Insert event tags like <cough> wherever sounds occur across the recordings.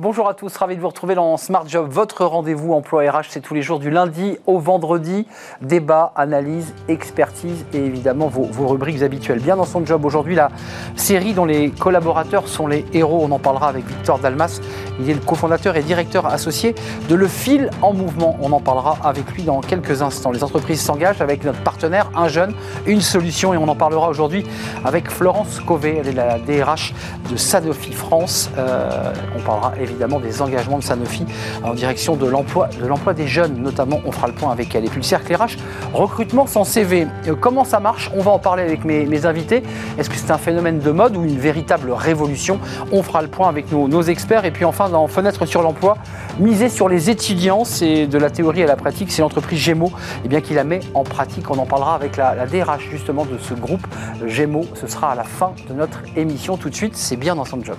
Bonjour à tous, ravi de vous retrouver dans Smart Job, votre rendez-vous emploi RH, c'est tous les jours du lundi au vendredi. Débat, analyse, expertise et évidemment vos, rubriques habituelles. Bien dans son job aujourd'hui, la série dont les collaborateurs sont les héros, on en parlera avec Victor Dalmas. Il est le cofondateur et directeur associé de Le Fil en Mouvement. On en parlera avec lui dans quelques instants. Les entreprises s'engagent avec notre partenaire, un jeune, une solution et on en parlera aujourd'hui avec Florence Cové, elle est la DRH de Sanofi France. Euh, on parlera des engagements de Sanofi en direction de l'emploi, de l'emploi des jeunes, notamment. On fera le point avec elle. Et puis le cercle RH, recrutement sans CV. Euh, comment ça marche? On va en parler avec mes, invités. Est-ce que c'est un phénomène de mode ou une véritable révolution? On fera le point avec nos, nos experts. Et puis enfin, dans Fenêtre sur l'emploi, miser sur les étudiants, c'est de la théorie à la pratique. C'est l'entreprise Gémeaux eh bien, qui la met en pratique. On en parlera avec la, la DRH justement de ce groupe Gémeaux. Ce sera à la fin de notre émission. Tout de suite, c'est bien dans son job.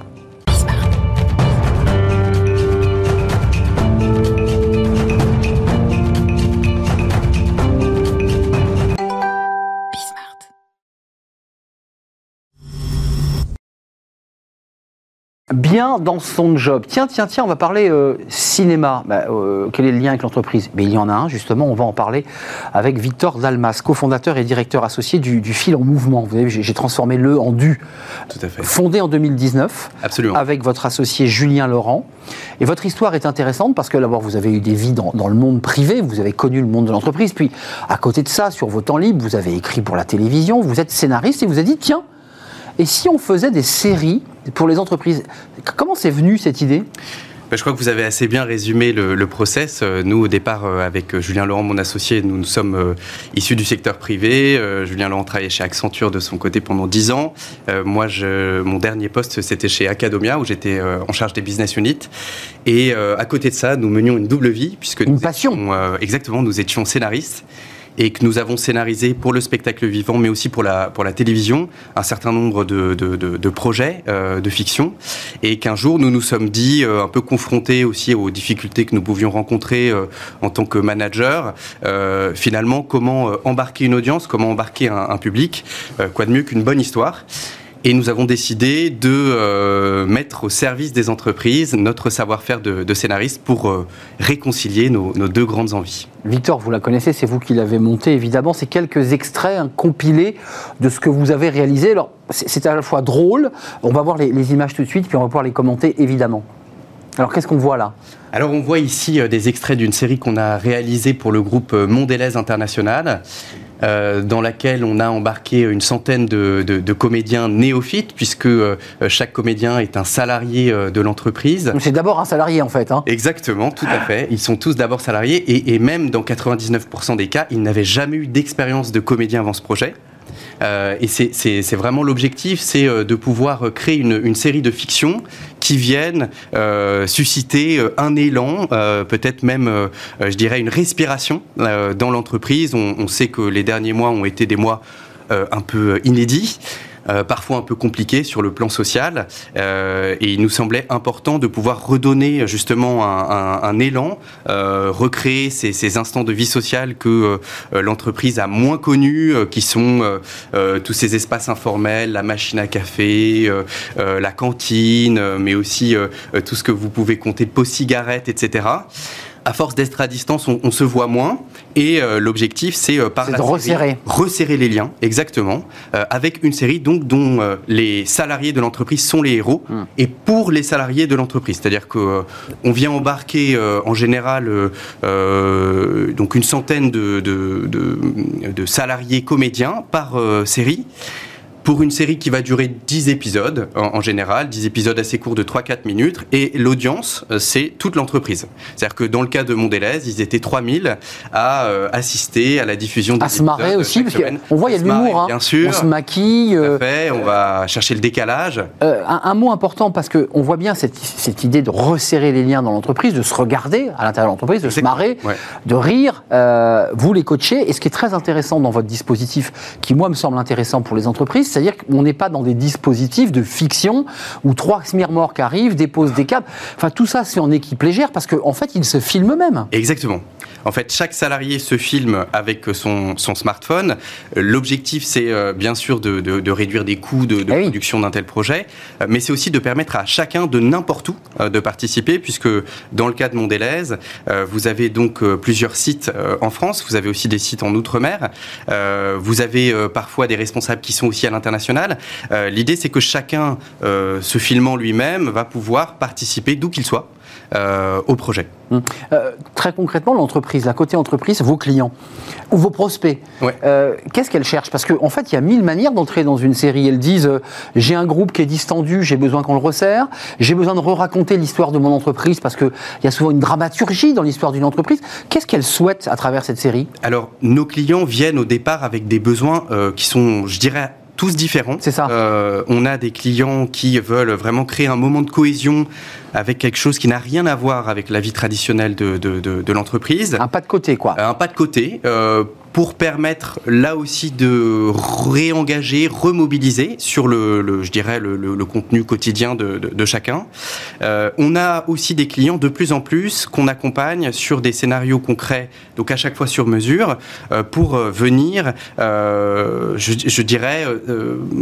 Bien dans son job. Tiens, tiens, tiens, on va parler euh, cinéma. Bah, euh, quel est le lien avec l'entreprise? Mais il y en a un, justement, on va en parler avec Victor Dalmas, cofondateur et directeur associé du, du Fil en Mouvement. Vous savez, j'ai transformé le en du. Tout à fait. Fondé en 2019. Absolument. Avec votre associé Julien Laurent. Et votre histoire est intéressante parce que d'abord, vous avez eu des vies dans, dans le monde privé, vous avez connu le monde de l'entreprise. Puis, à côté de ça, sur vos temps libres, vous avez écrit pour la télévision, vous êtes scénariste et vous avez dit, tiens, et si on faisait des séries pour les entreprises Comment c'est venu cette idée? Ben, je crois que vous avez assez bien résumé le, le process. Euh, nous, au départ, euh, avec Julien Laurent, mon associé, nous, nous sommes euh, issus du secteur privé. Euh, Julien Laurent travaillait chez Accenture de son côté pendant 10 ans. Euh, moi, je, mon dernier poste, c'était chez Acadomia, où j'étais en charge des business units. Et à côté de ça, nous menions une double vie, puisque une nous passion. Étions, exactement, nous étions scénaristes et que nous avons scénarisé pour le spectacle vivant, mais aussi pour la, pour la télévision, un certain nombre de, projets euh, de fiction. Et qu'un jour, nous nous sommes dit, euh, un peu confrontés aussi aux difficultés que nous pouvions rencontrer euh, en tant que manager, finalement, comment embarquer une audience, comment embarquer un public, quoi de mieux qu'une bonne histoire. Et nous avons décidé de euh, mettre au service des entreprises notre savoir-faire de, de, scénariste pour euh, réconcilier nos, nos, deux grandes envies. Victor, vous la connaissez, c'est vous qui l'avez montée, évidemment. C'est quelques extraits hein, compilés de ce que vous avez réalisé. Alors, c'est à la fois drôle, on va voir les, les, images tout de suite, puis on va pouvoir les commenter, évidemment. Alors, qu'est-ce qu'on voit là? Alors on voit ici euh, des extraits d'une série qu'on a réalisée pour le groupe Mondelez International. Euh, dans laquelle on a embarqué une centaine de, de, de comédiens néophytes, puisque euh, chaque comédien est un salarié euh, de l'entreprise. C'est d'abord un salarié en fait. Hein. Exactement, tout à fait. Ils sont tous d'abord salariés et, et, même dans 99% des cas, ils n'avaient jamais eu d'expérience de comédien avant ce projet. Et c'est vraiment l'objectif, c'est de pouvoir créer une, une, série de fictions qui viennent euh, susciter un élan, euh, peut-être même, euh, je dirais, une respiration dans l'entreprise. On, sait que les derniers mois ont été des mois un peu inédits euh, parfois un peu compliqué sur le plan social. Euh, et il nous semblait important de pouvoir redonner justement un, élan, euh, recréer ces, ces, instants de vie sociale que euh, l'entreprise a moins connus, qui sont tous ces espaces informels, la machine à café, la cantine, mais aussi tout ce que vous pouvez compter, de pots cigarettes, etc à force d'être à distance, on, on, se voit moins. Et euh, l'objectif, c'est euh, par la de resserrer. resserrer les liens, exactement, euh, avec une série donc dont les salariés de l'entreprise sont les héros, Hmm. mmh. et pour les salariés de l'entreprise. C'est-à-dire que on vient embarquer en général donc une centaine de, de, de, de, salariés comédiens par série pour une série qui va durer 10 épisodes en, en général, 10 épisodes assez courts de 3-4 minutes, et l'audience, euh, c'est toute l'entreprise. C'est-à-dire que dans le cas de Mondelez, ils étaient 3000 à euh, assister à la diffusion des À se marrer aussi, parce qu'on voit, il y a de l'humour. Hein. Bien sûr. On se maquille. Euh, fait, on va chercher le décalage. Un, un, mot important, parce qu'on voit bien cette, cette, idée de resserrer les liens dans l'entreprise, de se regarder à l'intérieur de l'entreprise, de se marrer, ouais. de rire. Vous les coachez, et ce qui est très intéressant dans votre dispositif, qui moi me semble intéressant pour les entreprises, c'est-à-dire qu'on n'est pas dans des dispositifs de fiction où trois smirmorques arrivent, déposent des câbles. Enfin, tout ça, c'est en équipe légère parce qu'en en fait, ils se filment eux-mêmes. Exactement. En fait, chaque salarié se filme avec son, smartphone. L'objectif, c'est euh, bien sûr de, réduire des coûts de, eh production d'un tel projet, euh, mais c'est aussi de permettre à chacun de n'importe où euh, de participer, puisque dans le cas de Mondelez, vous avez donc plusieurs sites en France, vous avez aussi des sites en Outre-mer, vous avez parfois des responsables qui sont aussi à l'international. L'idée, c'est que chacun, se filmant lui-même, va pouvoir participer d'où qu'il soit. Euh, au projet. Hum. Euh, très concrètement, l'entreprise, la côté entreprise, vos clients ou vos prospects, euh, qu'est-ce qu'elles cherchent Parce qu'en fait, il y a mille manières d'entrer dans une série. Elles disent j'ai un groupe qui est distendu, j'ai besoin qu'on le resserre, j'ai besoin de re-raconter l'histoire de mon entreprise parce qu'il y a souvent une dramaturgie dans l'histoire d'une entreprise. Qu'est-ce qu'elles souhaitent à travers cette série? Alors, nos clients viennent au départ avec des besoins qui sont, je dirais, tous différents. C'est ça. Euh, on a des clients qui veulent vraiment créer un moment de cohésion avec quelque chose qui n'a rien à voir avec la vie traditionnelle de, de, de, l'entreprise. Un pas de côté, quoi. Un pas de côté. Euh, pour permettre là aussi de réengager, remobiliser sur le, je dirais, le, contenu quotidien de, chacun. Euh, on a aussi des clients de plus en plus qu'on accompagne sur des scénarios concrets, donc à chaque fois sur mesure, euh, pour euh, venir, je, dirais,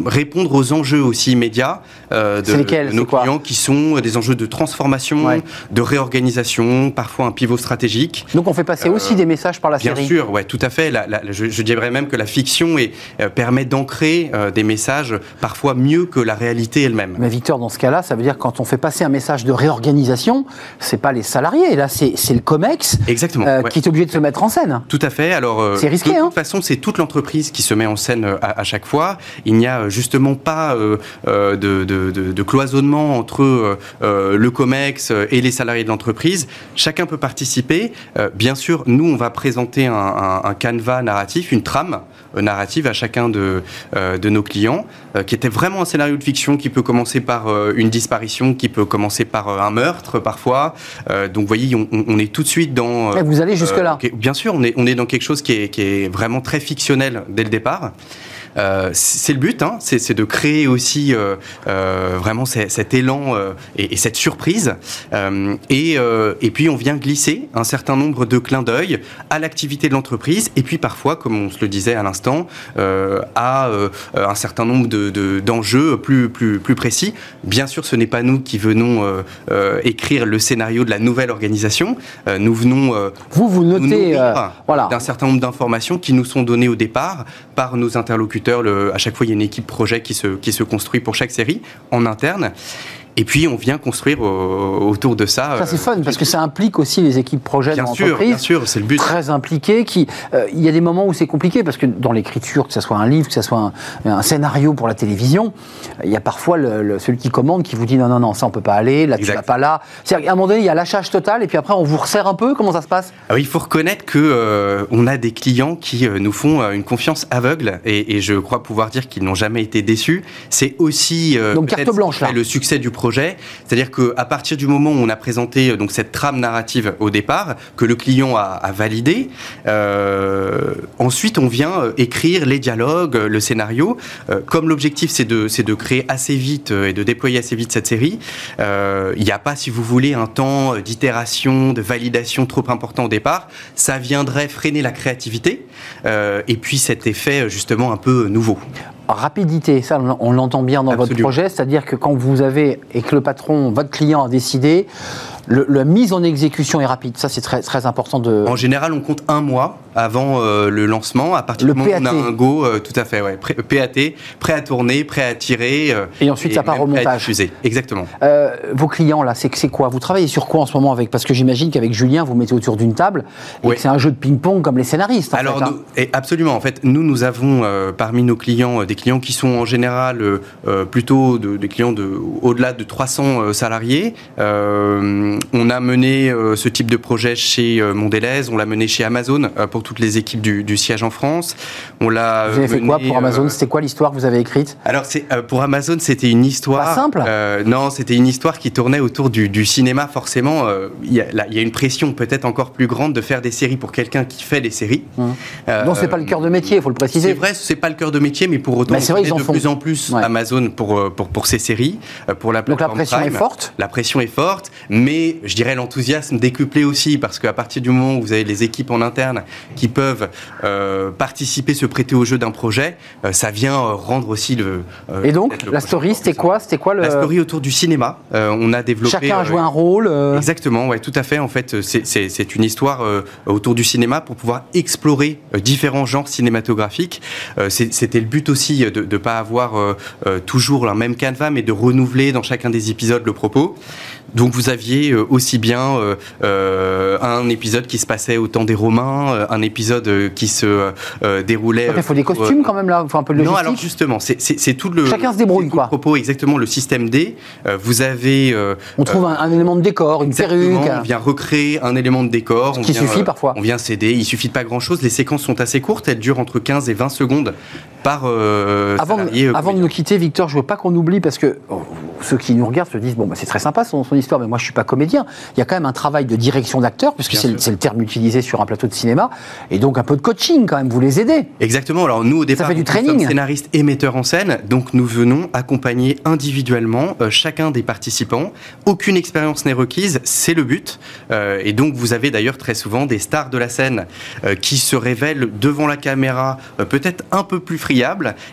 répondre aux enjeux aussi immédiats de, nos clients qui sont des enjeux de transformation, de réorganisation, parfois un pivot stratégique. Donc on fait passer aussi des messages par la série. Bien sûr, ouais, tout à fait je, dirais même que la fiction euh, permet d'ancrer euh, des messages parfois mieux que la réalité elle-même. Mais Victor, dans ce cas-là, ça veut dire quand on fait passer un message de réorganisation, c'est pas les salariés, là c'est le COMEX Exactement, euh, qui est obligé de se mettre en scène. Tout à fait. Alors, c'est risqué. De toute hein. façon, c'est toute l'entreprise qui se met en scène à, chaque fois. Il n'y a justement pas de, cloisonnement entre le COMEX et les salariés de l'entreprise. Chacun peut participer. bien sûr, nous, on va présenter un, un, un canevas narratif, une trame euh, narrative à chacun de, euh, de nos clients, euh, qui était vraiment un scénario de fiction qui peut commencer par une disparition, qui peut commencer par un meurtre parfois. donc vous voyez, on, est tout de suite dans... Et vous allez jusque-là Bien sûr, on est, on est dans quelque chose qui est, qui est vraiment très fictionnel dès le départ. Euh, c'est le but, hein, c'est de créer aussi euh, euh, vraiment cet élan et, cette surprise. Et, et, puis on vient glisser un certain nombre de clins d'œil à l'activité de l'entreprise et puis parfois, comme on se le disait à l'instant, à un certain nombre d'enjeux de, plus, plus, plus précis. Bien sûr, ce n'est pas nous qui venons écrire le scénario de la nouvelle organisation. nous venons vous vous notez voilà. d'un certain nombre d'informations qui nous sont données au départ par nos interlocuteurs à chaque fois, il y a une équipe projet qui se, construit pour chaque série en interne. Et puis on vient construire autour de ça. Ça c'est fun parce que ça implique aussi les équipes projet bien dans l'entreprise. Bien sûr, c'est le but. Très impliqué. Qui, euh, il y a des moments où c'est compliqué parce que dans l'écriture, que ce soit un livre, que ce soit un, scénario pour la télévision, il y a parfois le, celui qui commande qui vous dit non non non ça on peut pas aller, là tu vas pas là. à un moment donné il y a lâchage total et puis après on vous resserre un peu. Comment ça se passe? Ah Il faut reconnaître que euh, on a des clients qui euh, nous font une confiance aveugle et, et, je crois pouvoir dire qu'ils n'ont jamais été déçus. C'est aussi Donc carte blanche là. le succès du projet c'est-à-dire qu'à partir du moment où on a présenté euh, donc cette trame narrative au départ, que le client a, validé, euh, ensuite on vient euh, écrire les dialogues, le scénario. comme l'objectif c'est de, de créer assez vite et de déployer assez vite cette série, il n'y a pas, si vous voulez, un temps d'itération, de validation trop important au départ. Ça viendrait freiner la créativité et puis cet effet justement un peu nouveau rapidité, ça on l'entend bien dans votre projet, c'est-à-dire que quand vous avez et que le patron, votre client a décidé, la mise en exécution est rapide. Ça, c'est très, très important de. En général, on compte un mois avant euh, le lancement. À partir du moment où on a un go, euh, tout à fait, ouais. PAT, prêt à tourner, prêt à tirer. Euh, et ensuite, ça part au montage. Exactement. vos clients, là, c'est quoi? Vous travaillez sur quoi en ce moment avec? Parce que j'imagine qu'avec Julien, vous mettez autour d'une table et que c'est un jeu de ping-pong comme les scénaristes. Alors, hein. et absolument. En fait, nous, nous avons parmi nos clients des clients qui sont en général plutôt des clients de, au-delà de 300 salariés on a mené euh, ce type de projet chez euh, Mondelez, on l'a mené chez Amazon, euh, pour toutes les équipes du, siège en France. On l'a. Vous avez fait quoi pour Amazon C'était quoi l'histoire que vous avez écrite Alors c'est pour Amazon, c'était une histoire. Pas simple. non, c'était une histoire qui tournait autour du, cinéma. Forcément, il y, a une pression peut-être encore plus grande de faire des séries pour quelqu'un qui fait des séries. Hum. non, c'est pas le cœur de métier, il faut le préciser. C'est vrai, c'est pas le cœur de métier, mais pour autant, mais vrai, de plus en plus Amazon pour, pour, pour ses séries, pour la Donc la pression est forte La pression est forte, mais je dirais l'enthousiasme décuplé aussi, parce qu'à partir du moment où vous avez les équipes en interne qui peuvent euh, participer, se prêter au jeu d'un projet, euh, ça vient euh, rendre aussi le. Et donc, la story, c'était quoi? C'était quoi le... La story autour du cinéma. on a développé. Chacun a joué un rôle. Exactement, ouais, tout à fait. En fait, c'est une histoire autour du cinéma pour pouvoir explorer différents genres cinématographiques. C'était le but aussi de ne pas avoir toujours la même canevas, mais de renouveler dans chacun des épisodes le propos. Donc vous aviez euh, aussi bien euh, euh, un épisode qui se passait au temps des Romains, un épisode qui se déroulait. Il faut des costumes quand même là, il faut un peu de logistique. Non, alors justement, c'est tout le. Chacun se débrouille quoi. Propos exactement le système D. vous avez. on trouve un, élément de décor, une perruque. On vient recréer un élément de décor. Ce qui suffit parfois. On vient céder. Il suffit de pas grand chose. Les séquences sont assez courtes. Elles durent entre 15 et 20 secondes par. avant, avant de nous quitter, Victor, je veux pas qu'on oublie parce que oh, ceux qui nous regardent se disent bon bah, c'est très sympa son, son histoire, mais moi je suis pas comédien. Il y a quand même un travail de direction d'acteur, puisque c'est le, terme utilisé sur un plateau de cinéma, et donc un peu de coaching quand même. Vous les aidez. Exactement. Alors nous au départ, Ça fait du training. sommes scénaristes et metteurs en scène, donc nous venons accompagner individuellement euh, chacun des participants. Aucune expérience n'est requise, c'est le but. Euh, et donc vous avez d'ailleurs très souvent des stars de la scène euh, qui se révèlent devant la caméra peut-être un peu plus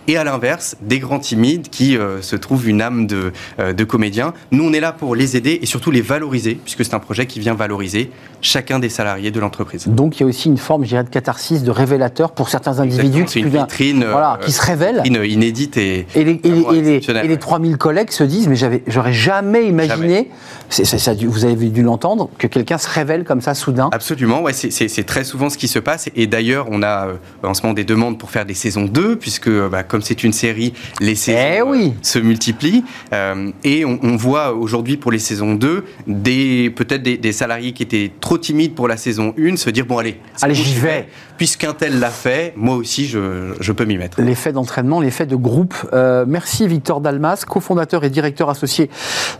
et à l'inverse des grands timides qui se trouvent une âme de, de comédien. Nous on est là pour les aider et surtout les valoriser, puisque c'est un projet qui vient valoriser chacun des salariés de l'entreprise. Donc il y a aussi une forme, je dirais, de catharsis, de révélateur pour certains individus qui, une vitrine, voilà, qui se révèlent. Une inédite et, et les, et les, 3000 collègues se disent, mais j'aurais jamais imaginé, ça, vous avez dû l'entendre, que quelqu'un se révèle comme ça soudain. Absolument, ouais, c'est très souvent ce qui se passe. Et d'ailleurs, on a euh, en ce moment des demandes pour faire des saisons 2, puisque bah, comme c'est une série, les saisons eh oui. Euh, se multiplient. Euh, et on, on voit aujourd'hui pour les saisons 2 des peut-être des, salariés qui étaient trop timides pour la saison 1 se dire bon allez, allez j'y vais. Puisqu'un tel l'a fait, moi aussi je, je peux m'y mettre. L'effet d'entraînement, l'effet de groupe. Euh, merci Victor Dalmas, cofondateur et directeur associé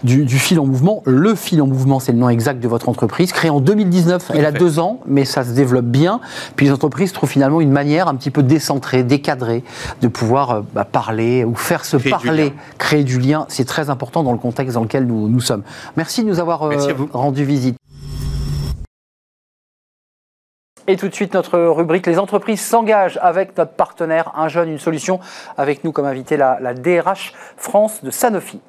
du, Fil en Mouvement. Le Fil en Mouvement, c'est le nom exact de votre entreprise, créée en 2019. Elle a deux ans, mais ça se développe bien. Puis les entreprises trouvent finalement une manière un petit peu décentrée, décadrée, de pouvoir euh, bah, parler ou faire se parler, créer du lien. C'est très important dans le contexte dans lequel nous, nous sommes. Merci de nous avoir euh, rendu visite. Et tout de suite, notre rubrique Les entreprises s'engagent avec notre partenaire Un jeune, une solution. Avec nous comme invité la, la DRH France de Sanofi.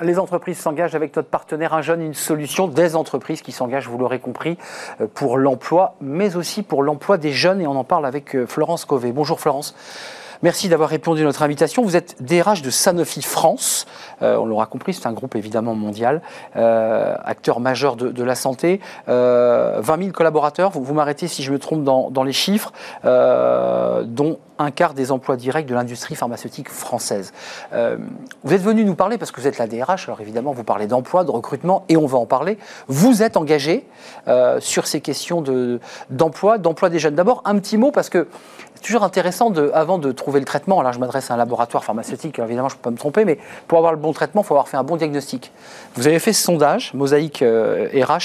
Les entreprises s'engagent avec notre partenaire Un jeune, une solution. Des entreprises qui s'engagent, vous l'aurez compris, euh, pour l'emploi, mais aussi pour l'emploi des jeunes. Et on en parle avec euh, Florence Cové. Bonjour Florence. Merci d'avoir répondu à notre invitation. Vous êtes DRH de Sanofi France. Euh, on l'aura compris, c'est un groupe évidemment mondial, euh, acteur majeur de, la santé. 20 euh, 000 collaborateurs, vous, m'arrêtez si je me trompe dans, les chiffres, dont un quart des emplois directs de l'industrie pharmaceutique française. vous êtes venu nous parler parce que vous êtes la DRH, alors évidemment vous parlez d'emploi, de recrutement, et on va en parler. Vous êtes engagé sur ces questions d'emploi, d'emploi des jeunes. D'abord, un petit mot parce que toujours intéressant, avant de trouver le traitement, là je m'adresse à un laboratoire pharmaceutique, évidemment je peux pas me tromper, mais pour avoir le bon traitement, il faut avoir fait un bon diagnostic. Vous avez fait ce sondage, Mosaïque RH, euh,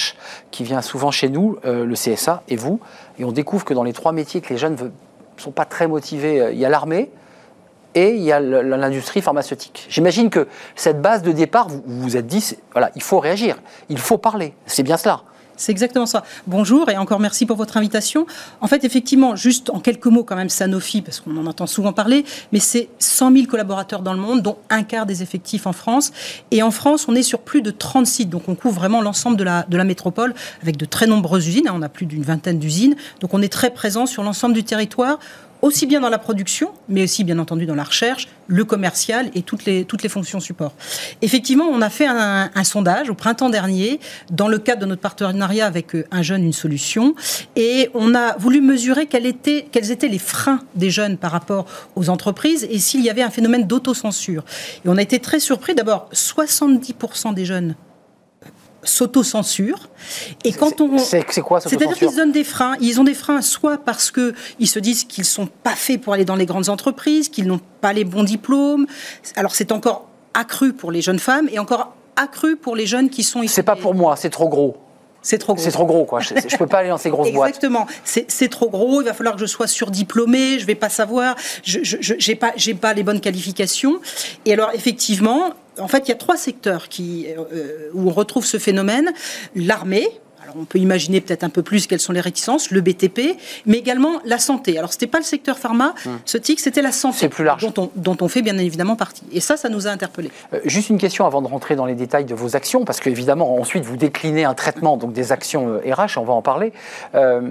qui vient souvent chez nous, euh, le CSA et vous, et on découvre que dans les trois métiers que les jeunes ne sont pas très motivés, euh, il y a l'armée, et il y a l'industrie pharmaceutique. J'imagine que cette base de départ, vous vous êtes dit, voilà, il faut réagir, il faut parler, c'est bien cela. C'est exactement ça. Bonjour et encore merci pour votre invitation. En fait, effectivement, juste en quelques mots quand même, Sanofi, parce qu'on en entend souvent parler, mais c'est 100 000 collaborateurs dans le monde, dont un quart des effectifs en France. Et en France, on est sur plus de 30 sites, donc on couvre vraiment l'ensemble de la, de la métropole avec de très nombreuses usines. On a plus d'une vingtaine d'usines, donc on est très présent sur l'ensemble du territoire aussi bien dans la production, mais aussi bien entendu dans la recherche, le commercial et toutes les, toutes les fonctions support. Effectivement, on a fait un, sondage au printemps dernier dans le cadre de notre partenariat avec euh, Un jeune, une solution, et on a voulu mesurer quels étaient, quels étaient les freins des jeunes par rapport aux entreprises et s'il y avait un phénomène d'autocensure. Et on a été très surpris. D'abord, 70% des jeunes s'auto-censurent. Et quand on. C'est quoi C'est-à-dire qu'ils donnent des freins. Ils ont des freins soit parce qu'ils se disent qu'ils ne sont pas faits pour aller dans les grandes entreprises, qu'ils n'ont pas les bons diplômes. Alors c'est encore accru pour les jeunes femmes et encore accru pour les jeunes qui sont ici. C'est pas pour moi, c'est trop gros. C'est trop gros. C'est trop gros, quoi. Je ne peux pas aller dans ces grosses boîtes. Exactement. C'est trop gros. Il va falloir que je sois surdiplômé. Je ne vais pas savoir. Je n'ai pas, pas les bonnes qualifications. Et alors, effectivement, en fait, il y a trois secteurs qui, euh, où on retrouve ce phénomène. L'armée, on peut imaginer peut-être un peu plus quelles sont les réticences, le BTP, mais également la santé. Alors, ce n'était pas le secteur pharma, hum. ce TIC, c'était la santé. plus large. Dont on, dont on, fait bien évidemment partie. Et ça, ça nous a interpellés. Euh, juste une question avant de rentrer dans les détails de vos actions, parce qu'évidemment, ensuite, vous déclinez un traitement, donc des actions RH, euh, on va en parler. Euh,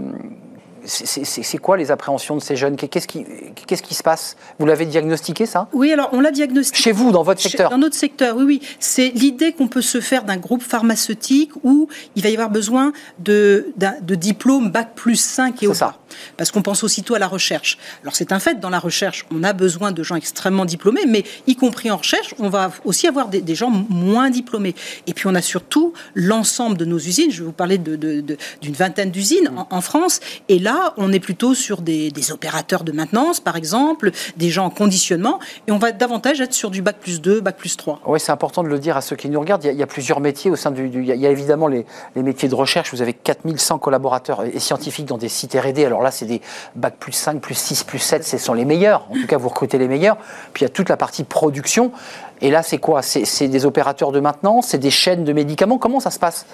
c'est quoi les appréhensions de ces jeunes? Qu'est-ce qui, qui, se passe? Vous l'avez diagnostiqué, ça? Oui, alors on l'a diagnostiqué. Chez vous, dans votre secteur? Dans notre secteur, oui, oui. C'est l'idée qu'on peut se faire d'un groupe pharmaceutique où il va y avoir besoin de, de diplôme Bac plus 5 et au ça. Parce qu'on pense aussitôt à la recherche. Alors c'est un fait, dans la recherche, on a besoin de gens extrêmement diplômés, mais y compris en recherche, on va aussi avoir des, gens moins diplômés. Et puis on a surtout l'ensemble de nos usines. Je vais vous parler d'une de, vingtaine d'usines en, France. Et là, on est plutôt sur des, opérateurs de maintenance, par exemple, des gens en conditionnement. Et on va davantage être sur du bac plus 2, bac plus 3. Oui, c'est important de le dire à ceux qui nous regardent. Il y a, plusieurs métiers au sein du. il, y a, évidemment les, les, métiers de recherche. Vous avez 4100 collaborateurs et scientifiques dans des sites RD. Alors là, c'est des bac plus 5, plus 6, plus 7, ce sont les meilleurs. En tout cas, vous recrutez les meilleurs. Puis il y a toute la partie production. Et là, c'est quoi? C'est des opérateurs de maintenance C'est des chaînes de médicaments? Comment ça se passe?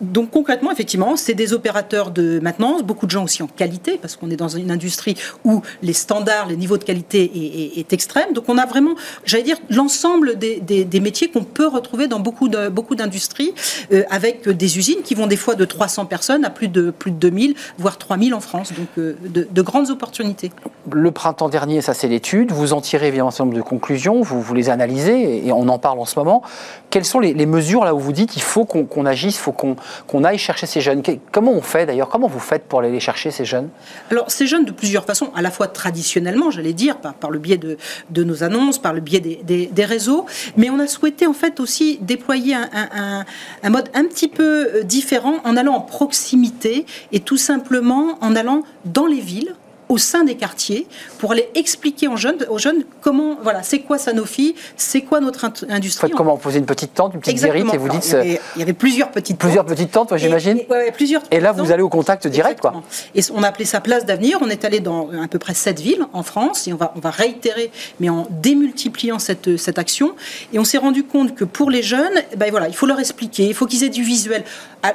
Donc concrètement, effectivement, c'est des opérateurs de maintenance, beaucoup de gens aussi en qualité, parce qu'on est dans une industrie où les standards, les niveaux de qualité est, extrême. Donc on a vraiment, j'allais dire, l'ensemble des, métiers qu'on peut retrouver dans beaucoup de beaucoup d'industries, euh, avec des usines qui vont des fois de 300 personnes à plus de plus de 2000, voire 3000 en France. Donc euh, de, grandes opportunités. Le printemps dernier, ça c'est l'étude. Vous en tirez évidemment un certain nombre de conclusions, vous, vous les analysez et on en parle en ce moment. Quelles sont les, mesures là où vous dites il faut qu'on agisse, faut qu'on aille chercher ces jeunes? Comment on fait d'ailleurs? Comment vous faites pour aller les chercher ces jeunes? Alors ces jeunes de plusieurs façons, à la fois traditionnellement, j'allais dire, par, le biais de, nos annonces, par le biais des, réseaux, mais on a souhaité en fait aussi déployer un, un mode un petit peu euh, différent en allant en proximité et tout simplement en allant dans les villes au sein des quartiers pour aller expliquer aux jeunes, aux jeunes comment, voilà, c'est quoi Sanofi, c'est quoi notre industrie. Faites comment Poser une petite tente, une petite guérite et vous dites. Il y, avait, plusieurs petites plusieurs petites tentes, j'imagine. Et, plusieurs. Et là, vous allez au contact direct, quoi. Et on a appelé ça place d'avenir. On est allé dans à peu près sept villes en France et on va, on va réitérer, mais en démultipliant cette, cette action. Et on s'est rendu compte que pour les jeunes, ben voilà, il faut leur expliquer, il faut qu'ils aient du visuel.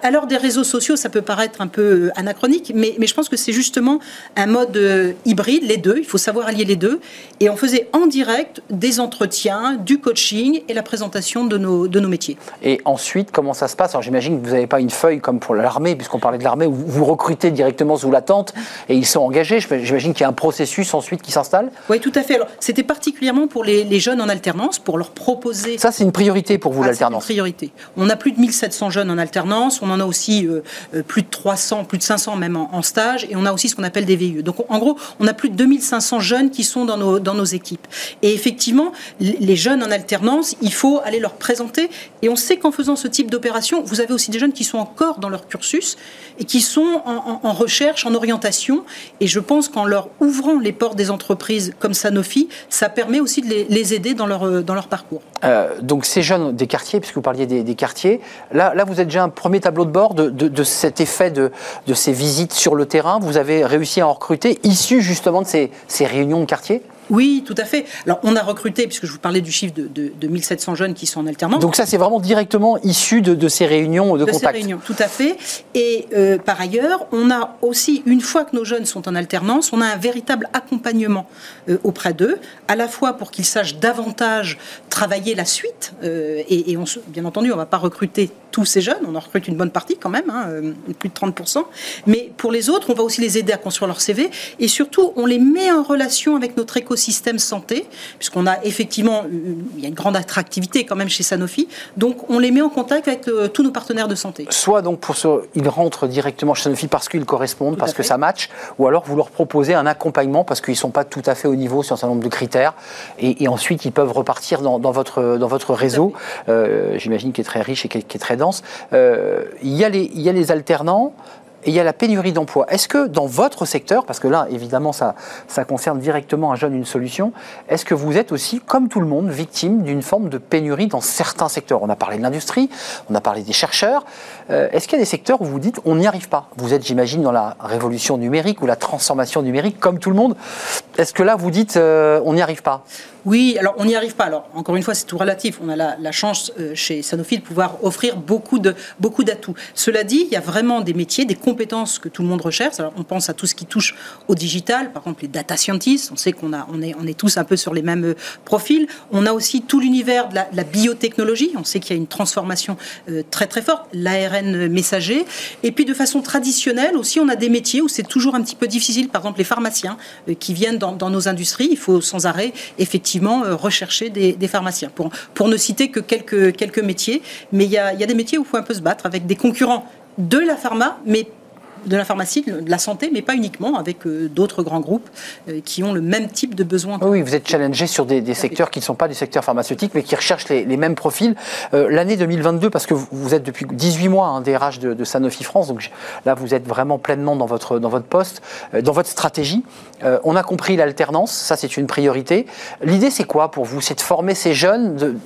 L'heure des réseaux sociaux, ça peut paraître un peu euh, anachronique, mais, mais je pense que c'est justement un mode hybride, les deux, il faut savoir allier les deux. Et on faisait en direct des entretiens, du coaching et la présentation de nos, de nos métiers. Et ensuite, comment ça se passe? Alors j'imagine que vous n'avez pas une feuille comme pour l'armée, puisqu'on parlait de l'armée, où vous recrutez directement sous la tente et ils sont engagés. J'imagine qu'il y a un processus ensuite qui s'installe. Oui, tout à fait. Alors c'était particulièrement pour les, jeunes en alternance, pour leur proposer. Ça, c'est une priorité pour vous, ah, l'alternance C'est une priorité. On a plus de 1700 jeunes en alternance, on en a aussi euh, euh, plus de 300, plus de 500 même en, stage, et on a aussi ce qu'on appelle des VIE. Donc en gros, on a plus de 2500 jeunes qui sont dans nos, équipes. Et effectivement, les jeunes en alternance, il faut aller leur présenter. Et on sait qu'en faisant ce type d'opération, vous avez aussi des jeunes qui sont encore dans leur cursus et qui sont en, recherche, en orientation. Et je pense qu'en leur ouvrant les portes des entreprises comme Sanofi, ça permet aussi de les, aider dans leur, leur parcours. Euh, donc ces jeunes des quartiers, puisque vous parliez des, quartiers, là, vous êtes déjà un premier de bord de, de, cet effet de, de ces visites sur le terrain? Vous avez réussi à en recruter, issus justement de ces, ces réunions de quartier? Oui, tout à fait. Alors, on a recruté, puisque je vous parlais du chiffre de, de, 1700 jeunes qui sont en alternance. Donc ça, c'est vraiment directement issu de, ces réunions de, de contact. Ces réunions, tout à fait. Et euh, par ailleurs, on a aussi, une fois que nos jeunes sont en alternance, on a un véritable accompagnement euh, auprès d'eux, à la fois pour qu'ils sachent davantage travailler la suite. Euh, et, on, bien entendu, on ne va pas recruter tous ces jeunes, on en recrute une bonne partie quand même, hein, plus de 30%. Mais pour les autres, on va aussi les aider à construire leur CV. Et surtout, on les met en relation avec notre écosystème système santé, puisqu'on a effectivement, il y a une grande attractivité quand même chez Sanofi, donc on les met en contact avec euh, tous nos partenaires de santé. Soit donc pour ce, ils rentrent directement chez Sanofi parce qu'ils correspondent, parce que ça match, ou alors vous leur proposez un accompagnement parce qu'ils ne sont pas tout à fait au niveau sur un certain nombre de critères, et, ensuite ils peuvent repartir dans, votre, dans votre réseau, euh, j'imagine qui est très riche et qui est, très dense. D'audience. il, y a les, alternants, et il y a la pénurie d'emploi. Est-ce que dans votre secteur, parce que là, évidemment, ça, ça concerne directement un jeune, une solution, est-ce que vous êtes aussi, comme tout le monde, victime d'une forme de pénurie dans certains secteurs? On a parlé de l'industrie, on a parlé des chercheurs. Euh, est-ce qu'il y a des secteurs où vous dites on n'y arrive pas? Vous êtes, j'imagine, dans la révolution numérique ou la transformation numérique, comme tout le monde. Est-ce que là, vous dites euh, on n'y arrive pas? Oui, alors on n'y arrive pas. Alors encore une fois, c'est tout relatif. On a la, chance euh, chez Sanofi de pouvoir offrir beaucoup de beaucoup d'atouts. Cela dit, il y a vraiment des métiers, des compétences que tout le monde recherche. Alors on pense à tout ce qui touche au digital, par exemple les data scientists. On sait qu'on a on est on est tous un peu sur les mêmes euh, profils. On a aussi tout l'univers de la, biotechnologie. On sait qu'il y a une transformation euh, très très forte, l'ARN messager. Et puis de façon traditionnelle aussi, on a des métiers où c'est toujours un petit peu difficile. Par exemple, les pharmaciens qui viennent dans, dans nos industries. Il faut sans arrêt effectivement euh, rechercher des, pharmaciens, pour, pour ne citer que quelques, quelques métiers. Mais il y a, y a des métiers où il faut un peu se battre avec des concurrents de la pharma, mais de la pharmacie, de la santé, mais pas uniquement, avec euh, d'autres grands groupes euh, qui ont le même type de besoins. Oui, vous êtes challengé sur des, secteurs qui ne sont pas du secteur pharmaceutique, mais qui recherchent les, mêmes profils. Euh, l'année 2022, parce que vous êtes depuis 18 mois un DRH de, de, Sanofi France, donc là vous êtes vraiment pleinement dans votre, dans votre poste, dans votre stratégie. on a compris l'alternance, ça c'est une priorité. L'idée c'est quoi pour vous? C'est de former ces jeunes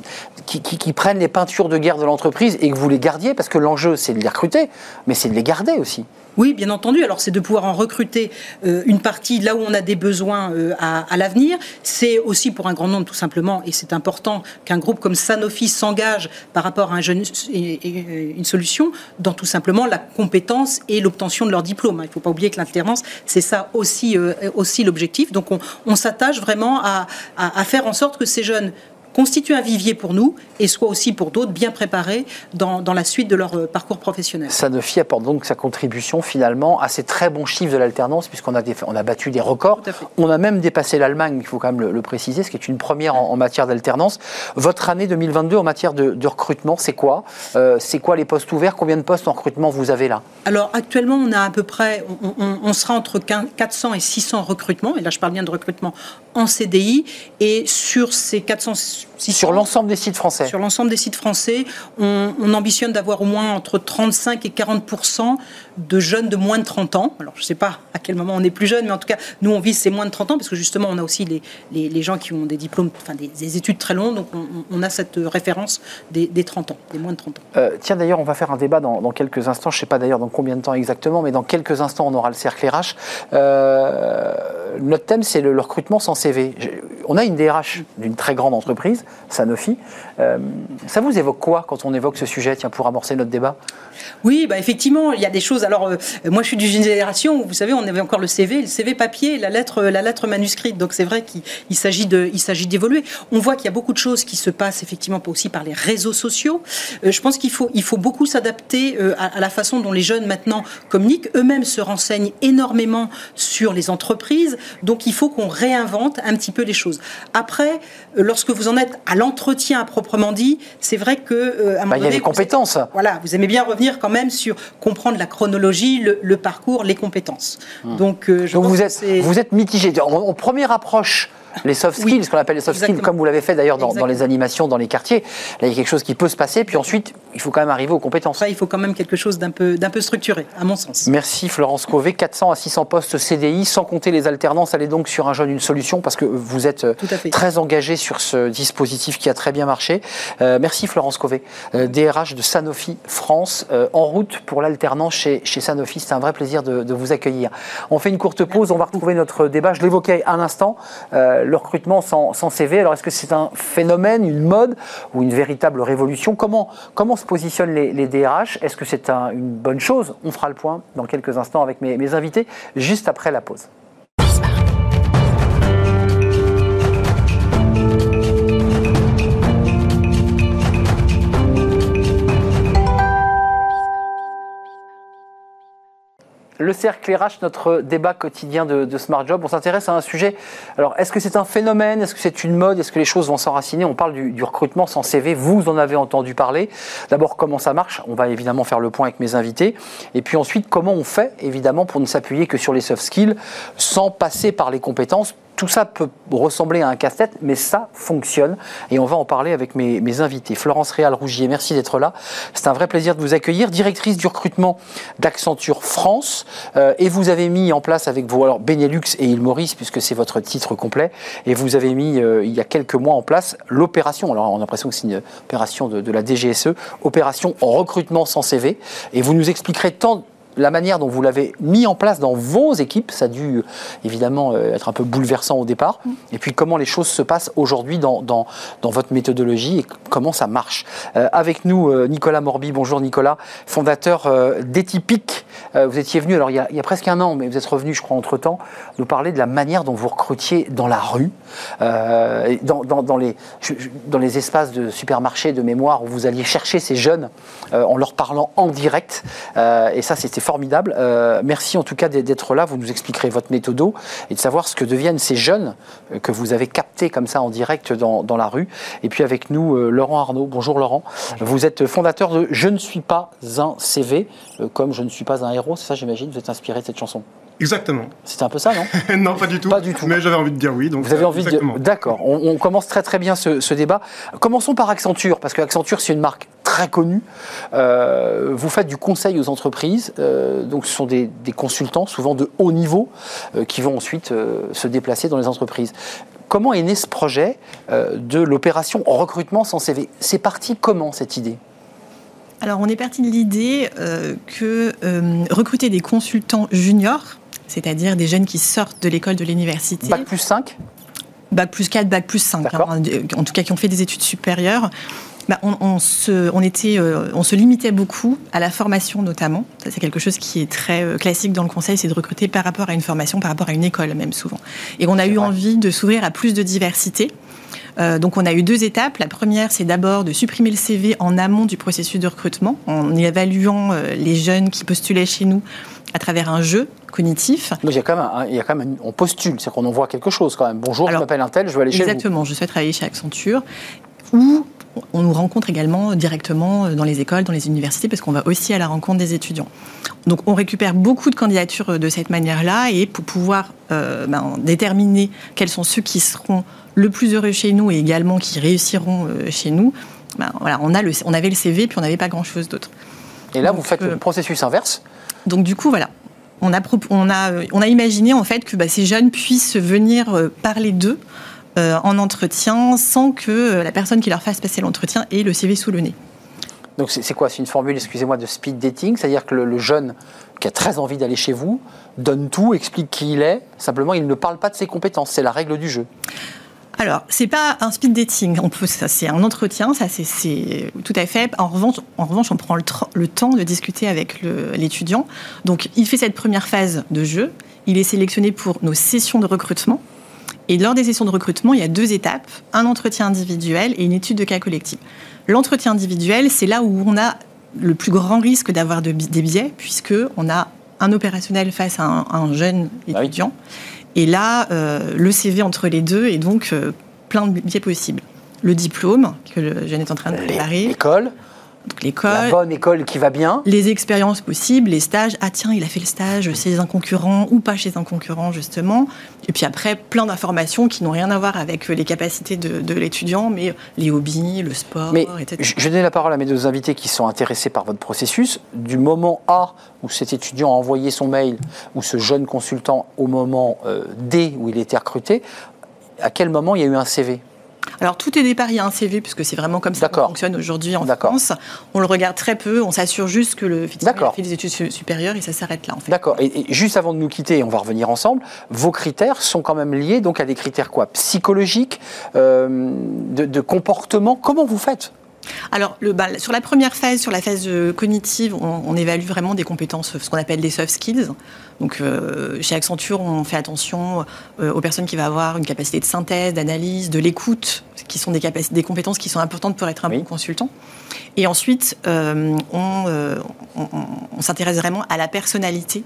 qui prennent les peintures de guerre de l'entreprise et que vous les gardiez, parce que l'enjeu c'est de les recruter, mais c'est de les garder aussi. Oui, bien entendu. Alors, c'est de pouvoir en recruter euh, une partie là où on a des besoins euh, à, l'avenir. C'est aussi pour un grand nombre, tout simplement, et c'est important qu'un groupe comme Sanofi s'engage par rapport à un jeune, une solution dans tout simplement la compétence et l'obtention de leur diplôme. Il ne faut pas oublier que l'alternance, c'est ça aussi, euh, l'objectif. Donc, on, s'attache vraiment à faire en sorte que ces jeunes constitue un vivier pour nous et soit aussi pour d'autres bien préparés dans, dans, la suite de leur euh, parcours professionnel. Sanofi apporte donc sa contribution finalement à ces très bons chiffres de l'alternance puisqu'on a, on a battu des records. On a même dépassé l'Allemagne, il faut quand même le, préciser, ce qui est une première en, matière d'alternance. Votre année 2022 en matière de, recrutement, c'est quoi? Euh, C'est quoi les postes ouverts? Combien de postes en recrutement vous avez là? Alors actuellement, on a à peu près, on, on sera entre 400 et 600 recrutements, et là je parle bien de recrutement en CDI, et sur ces 400 sur l'ensemble des sites français Sur l'ensemble des sites français, on, ambitionne d'avoir au moins entre 35 et 40% de jeunes de moins de 30 ans. Alors, je ne sais pas à quel moment on est plus jeune, mais en tout cas, nous, on vise ces moins de 30 ans, parce que justement, on a aussi les, les, gens qui ont des diplômes, enfin des, études très longues, donc on, a cette référence des, 30 ans, des moins de 30 ans. Euh, tiens, d'ailleurs, on va faire un débat dans, quelques instants, je ne sais pas d'ailleurs dans combien de temps exactement, mais dans quelques instants, on aura le cercle RH. Euh, notre thème, c'est le, le recrutement sans CV. On a une DRH d'une très grande entreprise, Sanofi. Euh, ça vous évoque quoi quand on évoque ce sujet, tiens, pour amorcer notre débat? Oui, bah effectivement, il y a des choses. Alors, euh, moi, je suis d'une génération où, vous savez, on avait encore le CV, le CV papier, la lettre, la lettre manuscrite. Donc, c'est vrai qu'il s'agit de, il s'agit d'évoluer. On voit qu'il y a beaucoup de choses qui se passent effectivement aussi par les réseaux sociaux. Euh, je pense qu'il faut, il faut beaucoup s'adapter à, la façon dont les jeunes maintenant communiquent. Eux-mêmes se renseignent énormément sur les entreprises. Donc, il faut qu'on réinvente un petit peu les choses. Après, lorsque vous en êtes à l'entretien à proprement dit, c'est vrai que euh, à un bah, il y a des compétences. voilà, vous aimez bien revenir quand même sur comprendre la chronologie, le, parcours, les compétences. Hmm. Donc, euh, je vous, êtes, vous êtes mitigé. En, première approche, les soft skills, ce qu'on appelle les soft skills, comme vous l'avez fait d'ailleurs dans, les animations, dans les quartiers. Là, il y a quelque chose qui peut se passer, puis ensuite, il faut quand même arriver aux compétences. il faut quand même quelque chose d'un peu, peu structuré, à mon sens. Merci Florence Cové. 400 à 600 postes CDI, sans compter les alternances. Allez donc sur un jeune, une solution, parce que vous êtes très engagé sur ce dispositif qui a très bien marché. Euh, merci Florence Cové, DRH euh, de Sanofi France, euh, en route pour l'alternance chez, chez Sanofi. C'est un vrai plaisir de, vous accueillir. On fait une courte pause, on va retrouver notre débat. Je l'évoquais un instant le recrutement sans, CV. Alors, est-ce que c'est un phénomène, une mode ou une véritable révolution? Comment, comment se positionnent les, DRH Est-ce que c'est une bonne chose? On fera le point dans quelques instants avec mes invités, juste après la pause. Le cercle RH, notre débat quotidien de, Smart Job, on s'intéresse à un sujet. Alors, est-ce que c'est un phénomène? Est-ce que c'est une mode? Est-ce que les choses vont s'enraciner? On parle du, recrutement sans CV. Vous en avez entendu parler. D'abord, comment ça marche? On va évidemment faire le point avec mes invités. Et puis ensuite, comment on fait, évidemment, pour ne s'appuyer que sur les soft skills sans passer par les compétences tout ça peut ressembler à un casse-tête, mais ça fonctionne. Et on va en parler avec mes, invités. Florence Réal-Rougier, merci d'être là. C'est un vrai plaisir de vous accueillir. Directrice du recrutement d'Accenture France. Euh, et vous avez mis en place avec vos alors Benelux et Île Maurice, puisque c'est votre titre complet, et vous avez mis euh, il y a quelques mois en place l'opération. Alors on a l'impression que c'est une opération de, de la DGSE, opération recrutement sans CV. Et vous nous expliquerez tant la manière dont vous l'avez mis en place dans vos équipes, ça a dû évidemment euh, être un peu bouleversant au départ. Et puis comment les choses se passent aujourd'hui dans, dans, dans, votre méthodologie et comment ça marche. Euh, avec nous, euh, Nicolas Morby. Bonjour Nicolas, fondateur euh, d'Etypic. Euh, vous étiez venu, alors il y, a, il y, a, presque un an, mais vous êtes revenu, je crois, entre-temps, nous parler de la manière dont vous recrutiez dans la rue, dans, dans, les, dans les espaces de supermarchés de mémoire où vous alliez chercher ces jeunes en leur parlant en direct. et ça, c'était formidable. Euh, merci en tout cas d'être là. Vous nous expliquerez votre méthodo et de savoir ce que deviennent ces jeunes euh, que vous avez captés comme ça en direct dans, dans la rue. Et puis avec nous, euh, Laurent Arnaud. Bonjour Laurent. Bonjour. Vous êtes fondateur de Je ne suis pas un CV, euh, comme Je ne suis pas un héros. C'est ça, j'imagine. Vous êtes inspiré de cette chanson. Exactement. C'était un peu ça, non <laughs> Non, pas du tout. Pas du tout. Mais j'avais envie de dire oui. Donc Vous avez envie exactement. de D'accord. On, on, commence très très bien ce, ce, débat. Commençons par Accenture, parce que Accenture, c'est une marque très connue. Euh, vous faites du conseil aux entreprises. Euh, donc, ce sont des, des, consultants, souvent de haut niveau, euh, qui vont ensuite euh, se déplacer dans les entreprises. Comment est né ce projet euh, de l'opération recrutement sans CV C'est parti comment cette idée? Alors, on est parti de l'idée euh, que euh, recruter des consultants juniors, c'est-à-dire des jeunes qui sortent de l'école de l'université. Bac plus 5 Bac plus 4, bac plus 5, hein, en tout cas qui ont fait des études supérieures. Bah, on, on, se, on, était, euh, on se limitait beaucoup à la formation notamment. Ça, c'est quelque chose qui est très euh, classique dans le conseil, c'est de recruter par rapport à une formation, par rapport à une école même souvent. Et on a eu vrai. envie de s'ouvrir à plus de diversité. Euh, donc on a eu deux étapes. La première, c'est d'abord de supprimer le CV en amont du processus de recrutement, en évaluant les jeunes qui postulaient chez nous à travers un jeu cognitif. Donc il y a quand même, un, il y a quand même on postule, c'est qu'on envoie quelque chose quand même. Bonjour, Alors, je m'appelle Intel, je veux aller chez exactement, vous. Exactement, je souhaite travailler chez Accenture. Ou on nous rencontre également directement dans les écoles, dans les universités, parce qu'on va aussi à la rencontre des étudiants. Donc on récupère beaucoup de candidatures de cette manière-là, et pour pouvoir euh, ben, déterminer quels sont ceux qui seront le plus heureux chez nous et également qui réussiront euh, chez nous, ben, voilà, on, a le, on avait le CV, puis on n'avait pas grand-chose d'autre. Et là, donc, vous faites euh, le processus inverse Donc du coup, voilà. On a, a imaginé en fait que bah, ces jeunes puissent venir euh, parler d'eux euh, en entretien sans que la personne qui leur fasse passer l'entretien ait le CV sous le nez. Donc c'est quoi? C'est une formule, excusez-moi, de speed dating, c'est-à-dire que le, jeune qui a très envie d'aller chez vous donne tout, explique qui il est, simplement il ne parle pas de ses compétences, c'est la règle du jeu. Alors, c'est pas un speed dating, on peut, ça c'est un entretien, ça c'est tout à fait. En revanche, en revanche, on prend le, le temps de discuter avec l'étudiant. Donc, il fait cette première phase de jeu. Il est sélectionné pour nos sessions de recrutement. Et lors des sessions de recrutement, il y a deux étapes un entretien individuel et une étude de cas collectif. L'entretien individuel, c'est là où on a le plus grand risque d'avoir de, des biais, puisque on a un opérationnel face à un, à un jeune étudiant. Ah oui. Et là, euh, le CV entre les deux est donc euh, plein de biais possibles. Le diplôme que jeune est en train de préparer. L'école. L'école. La bonne école qui va bien. Les expériences possibles, les stages. Ah tiens, il a fait le stage chez un concurrent ou pas chez un concurrent, justement. Et puis après, plein d'informations qui n'ont rien à voir avec les capacités de, de l'étudiant, mais les hobbies, le sport, mais etc. Je donne la parole à mes deux invités qui sont intéressés par votre processus. Du moment A où cet étudiant a envoyé son mail, ou ce jeune consultant au moment euh, D où il était recruté, à quel moment il y a eu un CV alors tout est départ, il y a un CV, puisque c'est vraiment comme ça que ça fonctionne aujourd'hui en France. On le regarde très peu, on s'assure juste que le fait des études supérieures et ça s'arrête là en fait. D'accord. Et, et, juste avant de nous quitter, on va revenir ensemble, vos critères sont quand même liés donc à des critères quoi? Psychologiques, euh, de, de comportement? Comment vous faites? Alors, le, bah, sur la première phase, sur la phase euh, cognitive, on, on, évalue vraiment des compétences, ce qu'on appelle des soft skills. Donc, euh, chez Accenture, on fait attention euh, aux personnes qui vont avoir une capacité de synthèse, d'analyse, de l'écoute, qui sont des, des, compétences qui sont importantes pour être un oui. bon consultant. Et ensuite, euh, on, on s'intéresse vraiment à la personnalité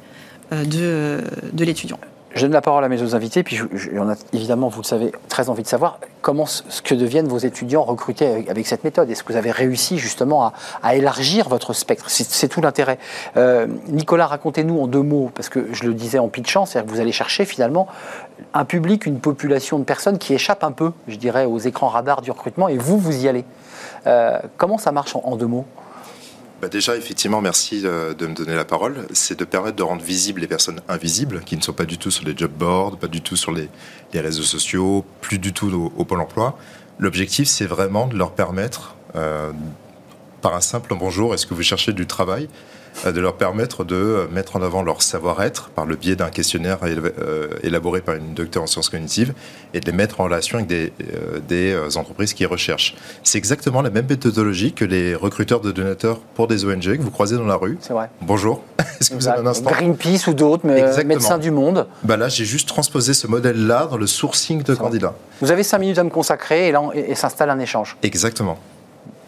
de, de l'étudiant. Je donne la parole à mes autres invités, puis on a évidemment, vous le savez, très envie de savoir comment ce que deviennent vos étudiants recrutés avec, cette méthode. Est-ce que vous avez réussi justement à, élargir votre spectre? C'est tout l'intérêt. Euh, Nicolas, racontez-nous en deux mots, parce que je le disais en pitchant, c'est-à-dire que vous allez chercher finalement un public, une population de personnes qui échappent un peu, je dirais, aux écrans radars du recrutement, et vous, vous y allez. Euh, comment ça marche en deux mots? Bah déjà, effectivement, merci de, me donner la parole. C'est de permettre de rendre visibles les personnes invisibles, qui ne sont pas du tout sur les job boards, pas du tout sur les, réseaux sociaux, plus du tout au, Pôle emploi. L'objectif, c'est vraiment de leur permettre, euh, par un simple bonjour, est-ce que vous cherchez du travail? euh, de leur permettre de mettre en avant leur savoir-être par le biais d'un questionnaire euh, élaboré par une docteure en sciences cognitives et de les mettre en relation avec des, euh, des entreprises qui recherchent. C'est exactement la même méthodologie que les recruteurs de donateurs pour des ONG que vous croisez dans la rue. C'est vrai. Bonjour. <laughs> Est-ce que vous avez un instant? Greenpeace ou d'autres, mais médecins du monde. Bah là, j'ai juste transposé ce modèle-là dans le sourcing de candidats. Vous avez cinq minutes à me consacrer et là, et s'installe un échange. Exactement.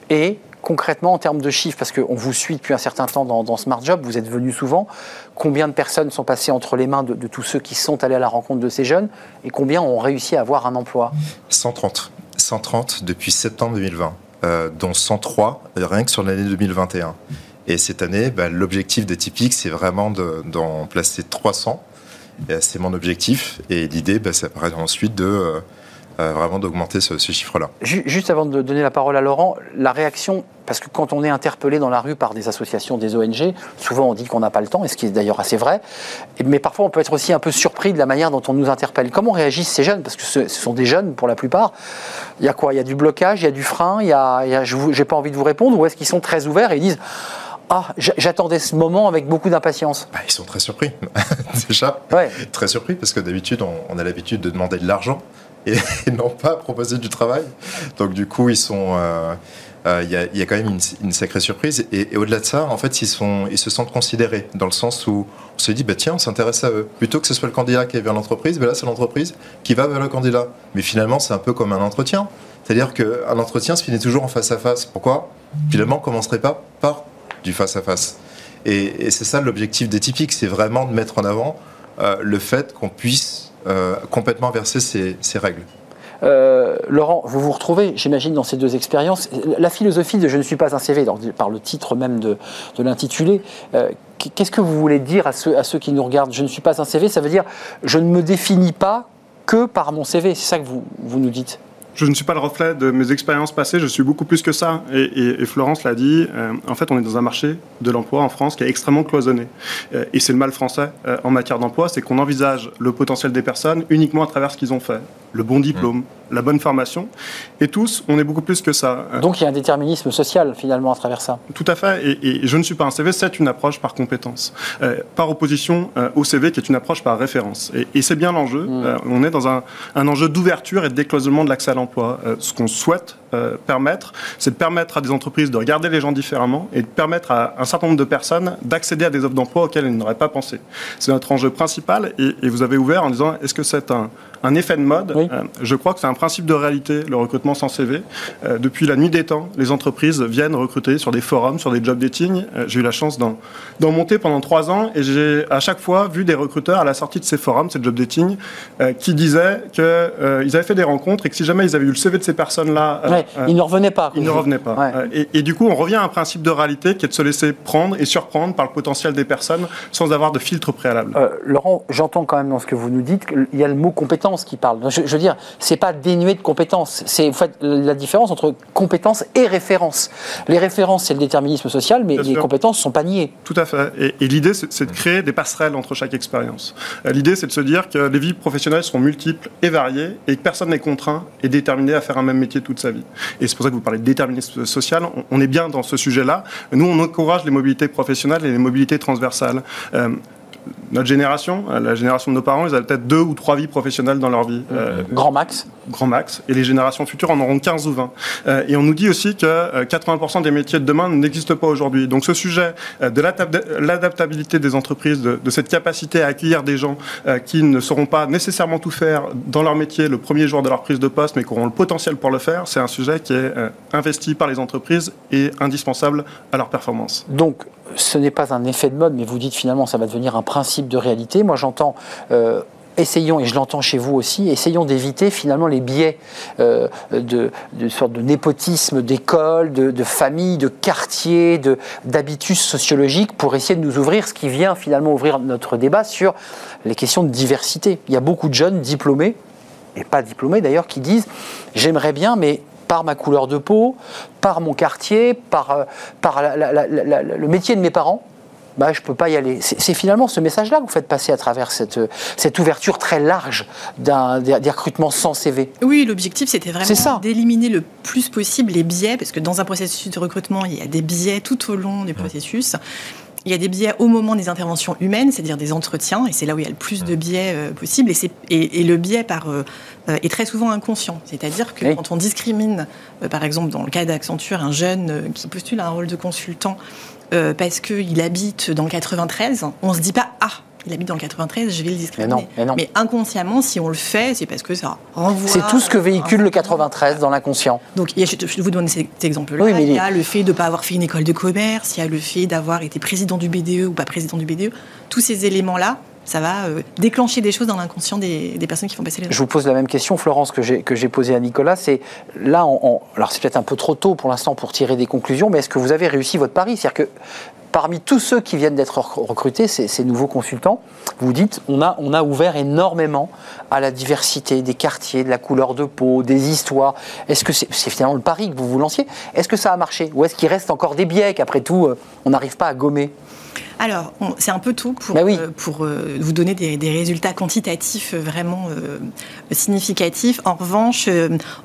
Et concrètement, en termes de chiffres, parce qu'on vous suit depuis un certain temps dans, Smart Job, vous êtes venu souvent, combien de personnes sont passées entre les mains de, tous ceux qui sont allés à la rencontre de ces jeunes et combien ont réussi à avoir un emploi 130. 130 depuis septembre 2020, euh, dont 103 rien que sur l'année 2021. Et cette année, bah, l'objectif des Typiques, c'est vraiment d'en placer 300. C'est mon objectif. Et l'idée, bah, ça paraît ensuite de... Euh, vraiment d'augmenter ce, chiffre-là. Juste avant de donner la parole à Laurent, la réaction, parce que quand on est interpellé dans la rue par des associations, des ONG, souvent on dit qu'on n'a pas le temps, et ce qui est d'ailleurs assez vrai, mais parfois on peut être aussi un peu surpris de la manière dont on nous interpelle. Comment réagissent ces jeunes? Parce que ce, sont des jeunes pour la plupart. Il y a quoi? Il y a du blocage, il y a du frein, il y a, je n'ai pas envie de vous répondre, ou est-ce qu'ils sont très ouverts et ils disent ah, j'attendais ce moment avec beaucoup d'impatience. Bah, ils sont très surpris, <laughs> déjà. Très surpris parce que d'habitude, on, a l'habitude de demander de l'argent et, <laughs> n'ont pas proposé du travail. Donc du coup, ils sont... Euh, euh, il y, a, quand même une, sacrée surprise. Et, au-delà de ça, en fait, ils se sentent considérés, dans le sens où on se dit, bah, tiens, on s'intéresse à eux. Plutôt que ce soit le candidat qui est vers l'entreprise, bah, là, c'est l'entreprise qui va vers le candidat. Mais finalement, c'est un peu comme un entretien. C'est-à-dire qu'un entretien se finit toujours en face à face. Pourquoi? Finalement, on ne commencerait pas par du face à face. Et, c'est ça l'objectif des typiques, c'est vraiment de mettre en avant euh, le fait qu'on puisse euh, complètement verser ces, règles. Euh, Laurent, vous vous retrouvez, j'imagine, dans ces deux expériences. La philosophie de Je ne suis pas un CV, par le titre même de, l'intitulé, euh, qu'est-ce que vous voulez dire à ceux, à ceux qui nous regardent? Je ne suis pas un CV, ça veut dire je ne me définis pas que par mon CV. C'est ça que vous, vous nous dites? Je ne suis pas le reflet de mes expériences passées, je suis beaucoup plus que ça. Et, Florence l'a dit, euh, en fait, on est dans un marché de l'emploi en France qui est extrêmement cloisonné. Euh, et c'est le mal français euh, en matière d'emploi, c'est qu'on envisage le potentiel des personnes uniquement à travers ce qu'ils ont fait. Le bon diplôme, mmh. la bonne formation. Et tous, on est beaucoup plus que ça. Donc il y a un déterminisme social finalement à travers ça. Tout à fait. Et, je ne suis pas un CV, c'est une approche par compétence. par opposition au CV qui est une approche par référence. Et, c'est bien l'enjeu. Mmh. on est dans un, un enjeu d'ouverture et de décloisonnement de l'accès à l'emploi. Euh, ce qu'on souhaite euh, permettre, c'est de permettre à des entreprises de regarder les gens différemment et de permettre à un certain nombre de personnes d'accéder à des offres d'emploi auxquelles elles n'auraient pas pensé. C'est notre enjeu principal et, vous avez ouvert en disant est-ce que c'est un, effet de mode euh, Je crois que c'est un principe de réalité, le recrutement sans CV. depuis la nuit des temps, les entreprises viennent recruter sur des forums, sur des job dating. j'ai eu la chance d'en monter pendant trois ans et j'ai à chaque fois vu des recruteurs à la sortie de ces forums, ces job dating, qui disaient qu'ils avaient fait des rencontres et que si jamais ils avaient eu le CV de ces personnes-là. Euh, euh, ils ne revenaient pas. Ils ne revenaient pas. Et, du coup, on revient à un principe de réalité qui est de se laisser prendre et surprendre par le potentiel des personnes sans avoir de filtre préalable. Euh, Laurent, j'entends quand même dans ce que vous nous dites qu'il y a le mot compétence qui parle. Je, veux dire, c'est pas dénué de compétences. C'est la différence entre compétence et référence. Les références, c'est le déterminisme social, mais les compétences sont pas niées. Tout à fait. Et, l'idée, c'est de créer des passerelles entre chaque expérience. L'idée, c'est de se dire que les vies professionnelles sont multiples et variées et que personne n'est contraint et déterminé à faire un même métier toute sa vie. Et c'est pour ça que vous parlez de déterminisme social. On est bien dans ce sujet-là. Nous, on encourage les mobilités professionnelles et les mobilités transversales. Euh, notre génération, la génération de nos parents, ils avaient peut-être deux ou trois vies professionnelles dans leur vie. Euh, grand max. Grand max. Et les générations futures en auront 15 ou 20. Euh, et on nous dit aussi que 80% des métiers de demain n'existent pas aujourd'hui. Donc ce sujet de l'adaptabilité des entreprises, de, cette capacité à accueillir des gens qui ne sauront pas nécessairement tout faire dans leur métier le premier jour de leur prise de poste, mais qui auront le potentiel pour le faire, c'est un sujet qui est investi par les entreprises et indispensable à leur performance. Donc ce n'est pas un effet de mode, mais vous dites finalement ça va devenir un principe de réalité. Moi j'entends euh, essayons, et je l'entends chez vous aussi, essayons d'éviter finalement les biais euh, de, de de népotisme d'école, de, famille, de quartier, d'habitus sociologiques pour essayer de nous ouvrir, ce qui vient finalement ouvrir notre débat sur les questions de diversité. Il y a beaucoup de jeunes diplômés, et pas diplômés d'ailleurs, qui disent j'aimerais bien, mais par ma couleur de peau, par mon quartier, par, euh, par le métier de mes parents, bah, je ne peux pas y aller. C'est finalement ce message-là que vous faites passer à travers cette, cette ouverture très large d'un, des, recrutements sans CV. Oui, l'objectif, c'était vraiment d'éliminer le plus possible les biais, parce que dans un processus de recrutement, il y a des biais tout au long du processus. Il y a des biais au moment des interventions humaines, c'est-à-dire des entretiens, et c'est là où il y a le plus de biais euh, possible. Et, et, le biais par, euh, euh, est très souvent inconscient. C'est-à-dire que quand on discrimine, par exemple dans le cas d'Accenture, un jeune qui postule à un rôle de consultant parce qu'il habite dans le 93, on se dit pas ah il habite dans le 93, je vais le discriminer. Mais, inconsciemment, si on le fait, c'est parce que ça renvoie. C'est tout ce que véhicule le 93 dans l'inconscient. Donc, je vous donne cet exemple-là. il y a le fait de ne pas avoir fait une école de commerce, il y a le fait d'avoir été président du BDE ou pas président du BDE. Tous ces éléments-là, ça va euh, déclencher des choses dans l'inconscient des, personnes qui font passer les Je vous pose la même question, Florence, que j'ai posée à Nicolas. C'est là, alors c'est peut-être un peu trop tôt pour l'instant pour tirer des conclusions, mais est-ce que vous avez réussi votre pari? C'est-à-dire que parmi tous ceux qui viennent d'être recrutés, ces, nouveaux consultants, vous dites, on a, on a ouvert énormément à la diversité des quartiers, de la couleur de peau, des histoires. Est-ce que c'est finalement le pari que vous vous lanciez? Est-ce que ça a marché? Ou est-ce qu'il reste encore des biais qu'après tout, euh, on n'arrive pas à gommer? Alors, c'est un peu tout pour, bah euh, pour euh, vous donner des, résultats quantitatifs euh, vraiment significatifs. En revanche,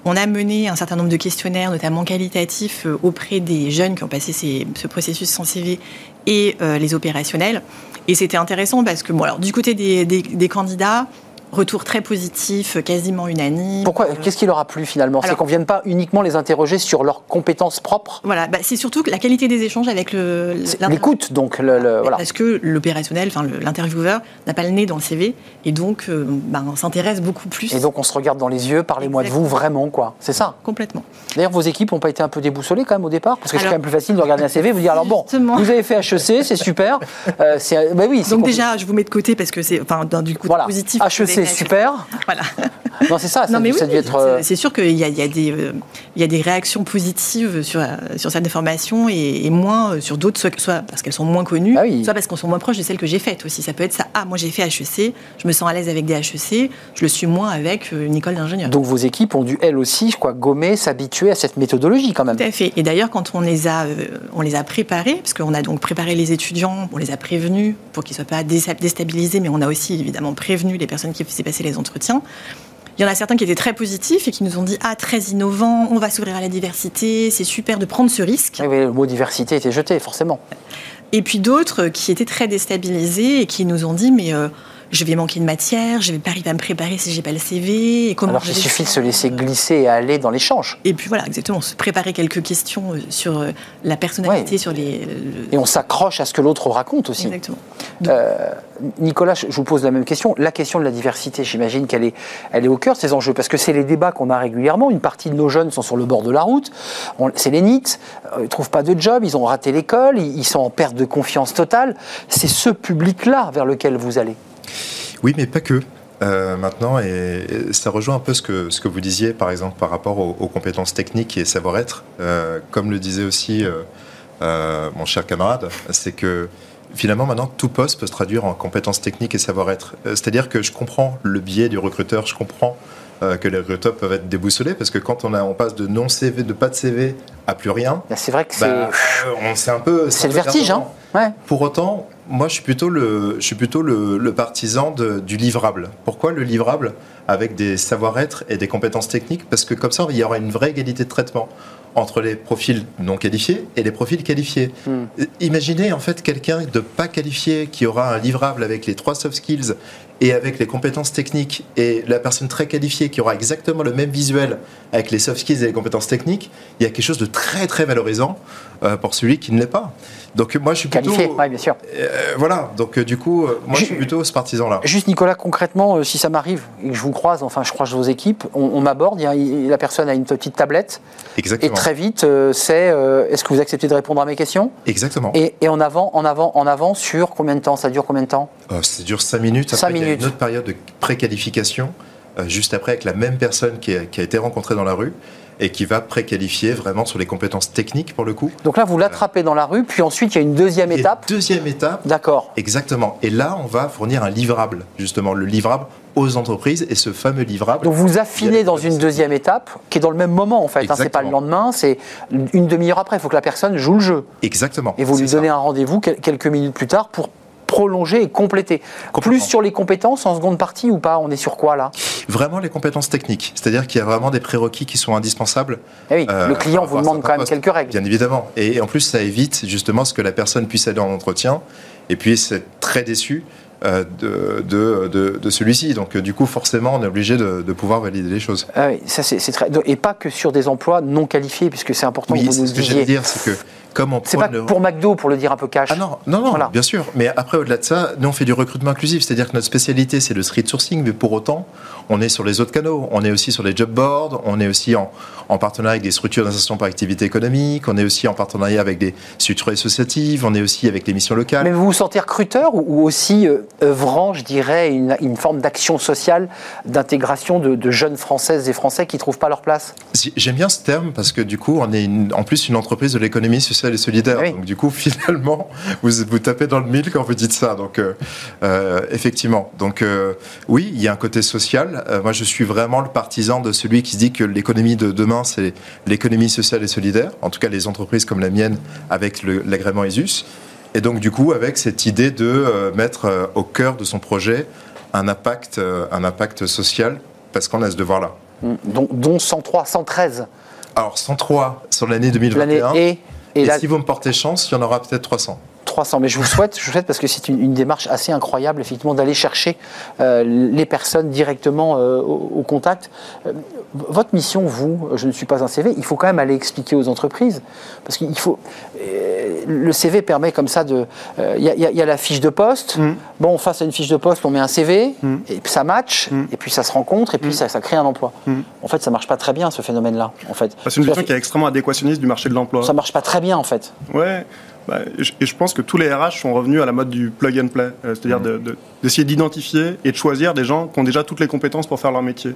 on a mené un certain nombre de questionnaires, notamment qualitatifs, auprès des jeunes qui ont passé ce processus sans CV et les opérationnels. Et c'était intéressant parce que, bon, alors, du côté des, des candidats, Retour très positif, quasiment unanime. Pourquoi Qu'est-ce qui leur a plu finalement C'est qu'on ne vienne pas uniquement les interroger sur leurs compétences propres Voilà, bah, c'est surtout la qualité des échanges avec le. L'écoute, donc. Le, voilà. Parce que l'opérationnel, enfin l'intervieweur, n'a pas le nez dans le CV et donc euh, bah, on s'intéresse beaucoup plus. Et donc on se regarde dans les yeux, parlez-moi de vous vraiment, quoi. C'est ça Complètement. D'ailleurs, vos équipes n'ont pas été un peu déboussolées quand même au départ Parce que c'est quand même plus facile de regarder un CV et vous dire alors bon, vous avez fait HEC, c'est super. Euh, bah oui, donc déjà, je vous mets de côté parce que c'est enfin, du coup voilà. positif. HEC, super. Voilà. <laughs> Non, c'est ça. non, mais euh, C'est sûr qu'il y, a, des, euh, y a des réactions positives sur, euh, sur cette information et, moins sur d'autres, soit, parce qu'elles sont moins connues, ah soit parce qu'elles sont moins proches de celles que j'ai faites aussi. Ça peut être ça. Ah, moi j'ai fait HEC, je me sens à l'aise avec des HEC, je le suis moins avec une école d'ingénieur. Donc vos équipes ont dû, elles aussi, je crois, gommer, s'habituer à cette méthodologie quand même. Tout à fait. Et d'ailleurs, quand on les a, on les a préparés, parce qu'on a donc préparé les étudiants, on les a prévenus pour qu'ils ne soient pas déstabilisés, mais on a aussi évidemment prévenu les personnes qui faisaient passer les entretiens il y en a certains qui étaient très positifs et qui nous ont dit Ah, très innovant, on va s'ouvrir à la diversité, c'est super de prendre ce risque. Oui, le mot diversité était jeté, forcément. Et puis d'autres qui étaient très déstabilisés et qui nous ont dit Mais. Euh, je vais manquer de matière, je vais pas arriver à me préparer si j'ai pas le CV. Et comment Alors il suffit de se laisser glisser et aller dans l'échange. Et puis voilà, exactement, se préparer quelques questions euh, sur euh, la personnalité, sur les. Et on s'accroche à ce que l'autre raconte aussi. Exactement. Euh, Nicolas, je vous pose la même question. La question de la diversité, j'imagine qu'elle est, elle est au cœur de ces enjeux, parce que c'est les débats qu'on a régulièrement. Une partie de nos jeunes sont sur le bord de la route. C'est les NIT, ils ne trouvent pas de job, ils ont raté l'école, ils sont en perte de confiance totale. C'est ce public-là vers lequel vous allez. Oui, mais pas que. Euh, maintenant, et, ça rejoint un peu ce que, ce que vous disiez, par exemple, par rapport aux, compétences techniques et savoir-être. Euh, comme le disait aussi euh, mon cher camarade, c'est que finalement, maintenant, tout poste peut se traduire en compétences techniques et savoir-être. C'est-à-dire que je comprends le biais du recruteur, je comprends que les recruteurs peuvent être déboussolés parce que quand on, a, on passe de non CV, de pas de CV à plus rien, bah, c'est vrai que bah, c'est un peu. C'est le vertige, hein. Ouais. Pour autant, moi, je suis plutôt le, je suis plutôt le, partisan du livrable. Pourquoi le livrable? Avec des savoir-être et des compétences techniques Parce que comme ça, il y aura une vraie égalité de traitement entre les profils non qualifiés et les profils qualifiés. Hmm. Imaginez en fait quelqu'un de pas qualifié qui aura un livrable avec les trois soft skills et avec les compétences techniques et la personne très qualifiée qui aura exactement le même visuel avec les soft skills et les compétences techniques, il y a quelque chose de très très valorisant euh, pour celui qui ne l'est pas. Donc moi je suis plutôt qualifié, bien sûr. Euh, voilà, donc du coup, moi je suis plutôt ce partisan-là. Juste Nicolas, concrètement, si ça m'arrive et que je vous croise, enfin je croise vos équipes, on, m'aborde, la personne a une petite tablette. Exactement. Et très vite, c'est est-ce que vous acceptez de répondre à mes questions? Exactement. Et, en avant, en avant, en avant sur combien de temps? Ça dure combien de temps? Ça dure 5 minutes. Après, 5 minutes. Il y a une autre période de préqualification, juste après avec la même personne qui a été rencontrée dans la rue et qui va préqualifier vraiment sur les compétences techniques pour le coup. Donc là, vous l'attrapez dans la rue, puis ensuite il y a une deuxième étape. Deuxième étape. D'accord. Exactement. Et là, on va fournir un livrable, justement, le livrable aux entreprises et ce fameux livrable. Donc vous affinez dans une deuxième étape qui est dans le même moment en fait. Hein, c'est pas le lendemain, c'est une demi-heure après. Il faut que la personne joue le jeu. Exactement. Et vous lui donnez un rendez-vous quelques minutes plus tard pour prolonger et compléter. Plus sur les compétences en seconde partie ou pas? On est sur quoi là? Vraiment les compétences techniques. C'est-à-dire qu'il y a vraiment des prérequis qui sont indispensables. Eh oui, le client vous demande quand même quelques règles. Bien évidemment. Et en plus, ça évite justement ce que la personne puisse aller en entretien et puis c'est très déçu euh, de, de, de, celui-ci. Donc, du coup, forcément, on est obligé de, pouvoir valider les choses. Ah oui, ça c'est très... Et pas que sur des emplois non qualifiés, puisque c'est important oui, ce que j'allais dire, c'est que c'est pas pour McDo, pour le dire un peu cash. Ah non, non, non, bien sûr. Mais après, au-delà de ça, nous, on fait du recrutement inclusif. C'est-à-dire que notre spécialité, c'est le street sourcing, mais pour autant, on est sur les autres canaux. On est aussi sur les job boards, on est aussi en, en partenariat avec des structures d'insertion par activité économique, on est aussi en partenariat avec des structures associatives, on est aussi avec les missions locales. Mais vous vous sentez recruteur ou aussi euh, œuvrant, je dirais, une, une forme d'action sociale, d'intégration de, jeunes Françaises et Français qui ne trouvent pas leur place? J'aime bien ce terme parce que du coup, on est en plus une entreprise de l'économie sociale et solidaire. Donc du coup, <laughs> finalement, vous, vous tapez dans le mille quand vous dites ça. Donc euh, euh, effectivement, donc oui, il y a un côté social euh, moi, je suis vraiment le partisan de celui qui se dit que l'économie de demain, c'est l'économie sociale et solidaire. En tout cas, les entreprises comme la mienne, avec l'agrément ESUS. Et donc, du coup, avec cette idée de euh, mettre euh, au cœur de son projet un impact, un impact social, parce qu'on a ce devoir-là. Mmh. Dont, 103, 113 Alors, 103 sur l'année 2021. Et, et, si vous me portez chance, il y en aura peut-être 300. 300. Mais je vous souhaite, je vous souhaite parce que c'est une, démarche assez incroyable, effectivement, d'aller chercher euh, les personnes directement euh, au, contact. Euh, votre mission, vous, je ne suis pas un CV, il faut quand même aller expliquer aux entreprises. Parce qu'il faut. le CV permet comme ça de. Il y, a la fiche de poste. Mm. Bon, face à une fiche de poste, on met un CV, mm. et puis ça match, mm. et puis ça se rencontre, et puis ça, ça, crée un emploi. En fait, ça marche pas très bien, ce phénomène-là. En fait. C'est une question qui est extrêmement adéquationniste du marché de l'emploi. Ça marche pas très bien, en fait. Ouais. Bah, et je pense que tous les RH sont revenus à la mode du plug and play, euh, c'est-à-dire mmh. d'essayer d'identifier et de choisir des gens qui ont déjà toutes les compétences pour faire leur métier.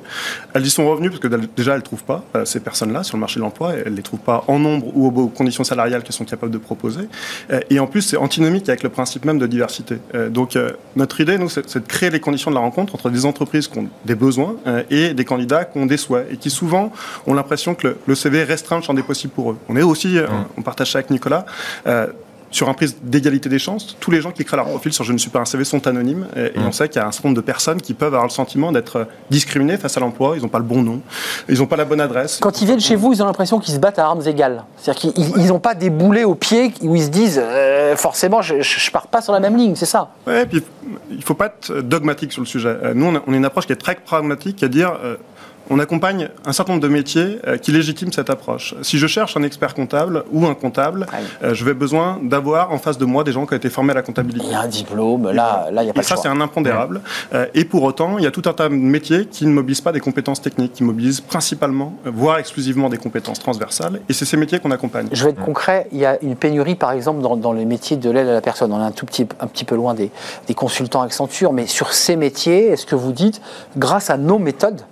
Elles y sont revenues parce que déjà elles ne trouvent pas euh, ces personnes-là sur le marché de l'emploi, elles ne les trouvent pas en nombre ou aux conditions salariales qu'elles sont capables de proposer. Euh, et en plus, c'est antinomique avec le principe même de diversité. donc notre idée, nous, c'est de créer les conditions de la rencontre entre des entreprises qui ont des besoins et des candidats qui ont des souhaits et qui souvent ont l'impression que le, CV restreint le champ des possibles pour eux. On est aussi, mmh. on partage ça avec Nicolas, sur un prisme d'égalité des chances, tous les gens qui créent leur profil sur Je ne suis pas un CV sont anonymes. Et, on sait qu'il y a un certain nombre de personnes qui peuvent avoir le sentiment d'être discriminées face à l'emploi. Ils n'ont pas le bon nom, ils n'ont pas la bonne adresse. Quand ils viennent chez vous, ils ont l'impression qu'ils se battent à armes égales. C'est-à-dire qu'ils n'ont pas des boulets au pied où ils se disent euh, forcément, je ne pars pas sur la même ligne, c'est ça? Oui, puis il ne faut pas être dogmatique sur le sujet. Euh, nous, on a, une approche qui est très pragmatique, à dire. Euh, on accompagne un certain nombre de métiers euh, qui légitiment cette approche. Si je cherche un expert comptable ou un comptable, euh, je vais besoin d'avoir en face de moi des gens qui ont été formés à la comptabilité. Il y a un diplôme, là, là il n'y a pas et ça, c'est un impondérable. Euh, et pour autant, il y a tout un tas de métiers qui ne mobilisent pas des compétences techniques, qui mobilisent principalement, voire exclusivement des compétences transversales. Et c'est ces métiers qu'on accompagne. Je vais être concret. Il y a une pénurie, par exemple, dans, les métiers de l'aide à la personne. On est un tout petit, un petit peu loin des, des consultants Accenture, mais sur ces métiers, est-ce que vous dites, grâce à nos méthodes,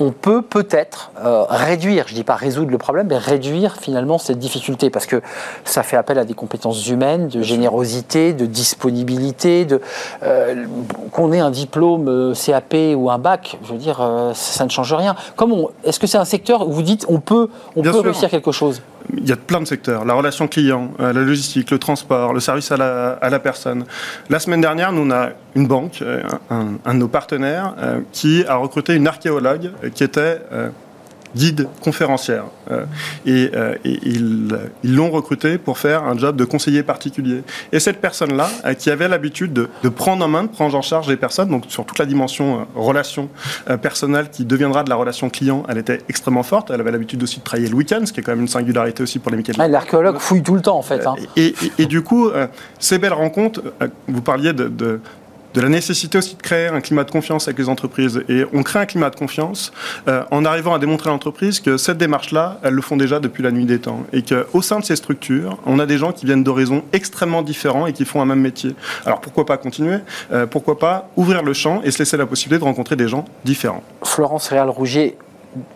on peut peut-être euh, réduire, je ne dis pas résoudre le problème, mais réduire finalement cette difficulté, parce que ça fait appel à des compétences humaines, de générosité, de disponibilité, de euh, qu'on ait un diplôme euh, CAP ou un bac, je veux dire, ça, ne change rien. est-ce que c'est un secteur où vous dites on peut, on peut réussir quelque chose? Il y a plein de secteurs. La relation client, la logistique, le transport, le service à la, personne. La semaine dernière, nous, on a une banque, un, un de nos partenaires, qui a recruté une archéologue qui était euh, guide, conférencière. Euh, et, euh, ils l'ont recruté pour faire un job de conseiller particulier. Et cette personne-là, euh, qui avait l'habitude de, de, prendre en main, de prendre en charge les personnes, donc sur toute la dimension relation personnelle qui deviendra de la relation client, elle était extrêmement forte. Elle avait l'habitude aussi de travailler le week-end, ce qui est quand même une singularité aussi pour les métiers. de L'archéologue fouille tout le temps, en fait. Hein. Et, et, du coup, ces belles rencontres, vous parliez de, de de la nécessité aussi de créer un climat de confiance avec les entreprises. Et on crée un climat de confiance euh, en arrivant à démontrer à l'entreprise que cette démarche-là, elles le font déjà depuis la nuit des temps. Et qu'au sein de ces structures, on a des gens qui viennent d'horizons extrêmement différents et qui font un même métier. Alors pourquoi pas continuer? Euh, Pourquoi pas ouvrir le champ et se laisser la possibilité de rencontrer des gens différents? Florence Réal-Rougier,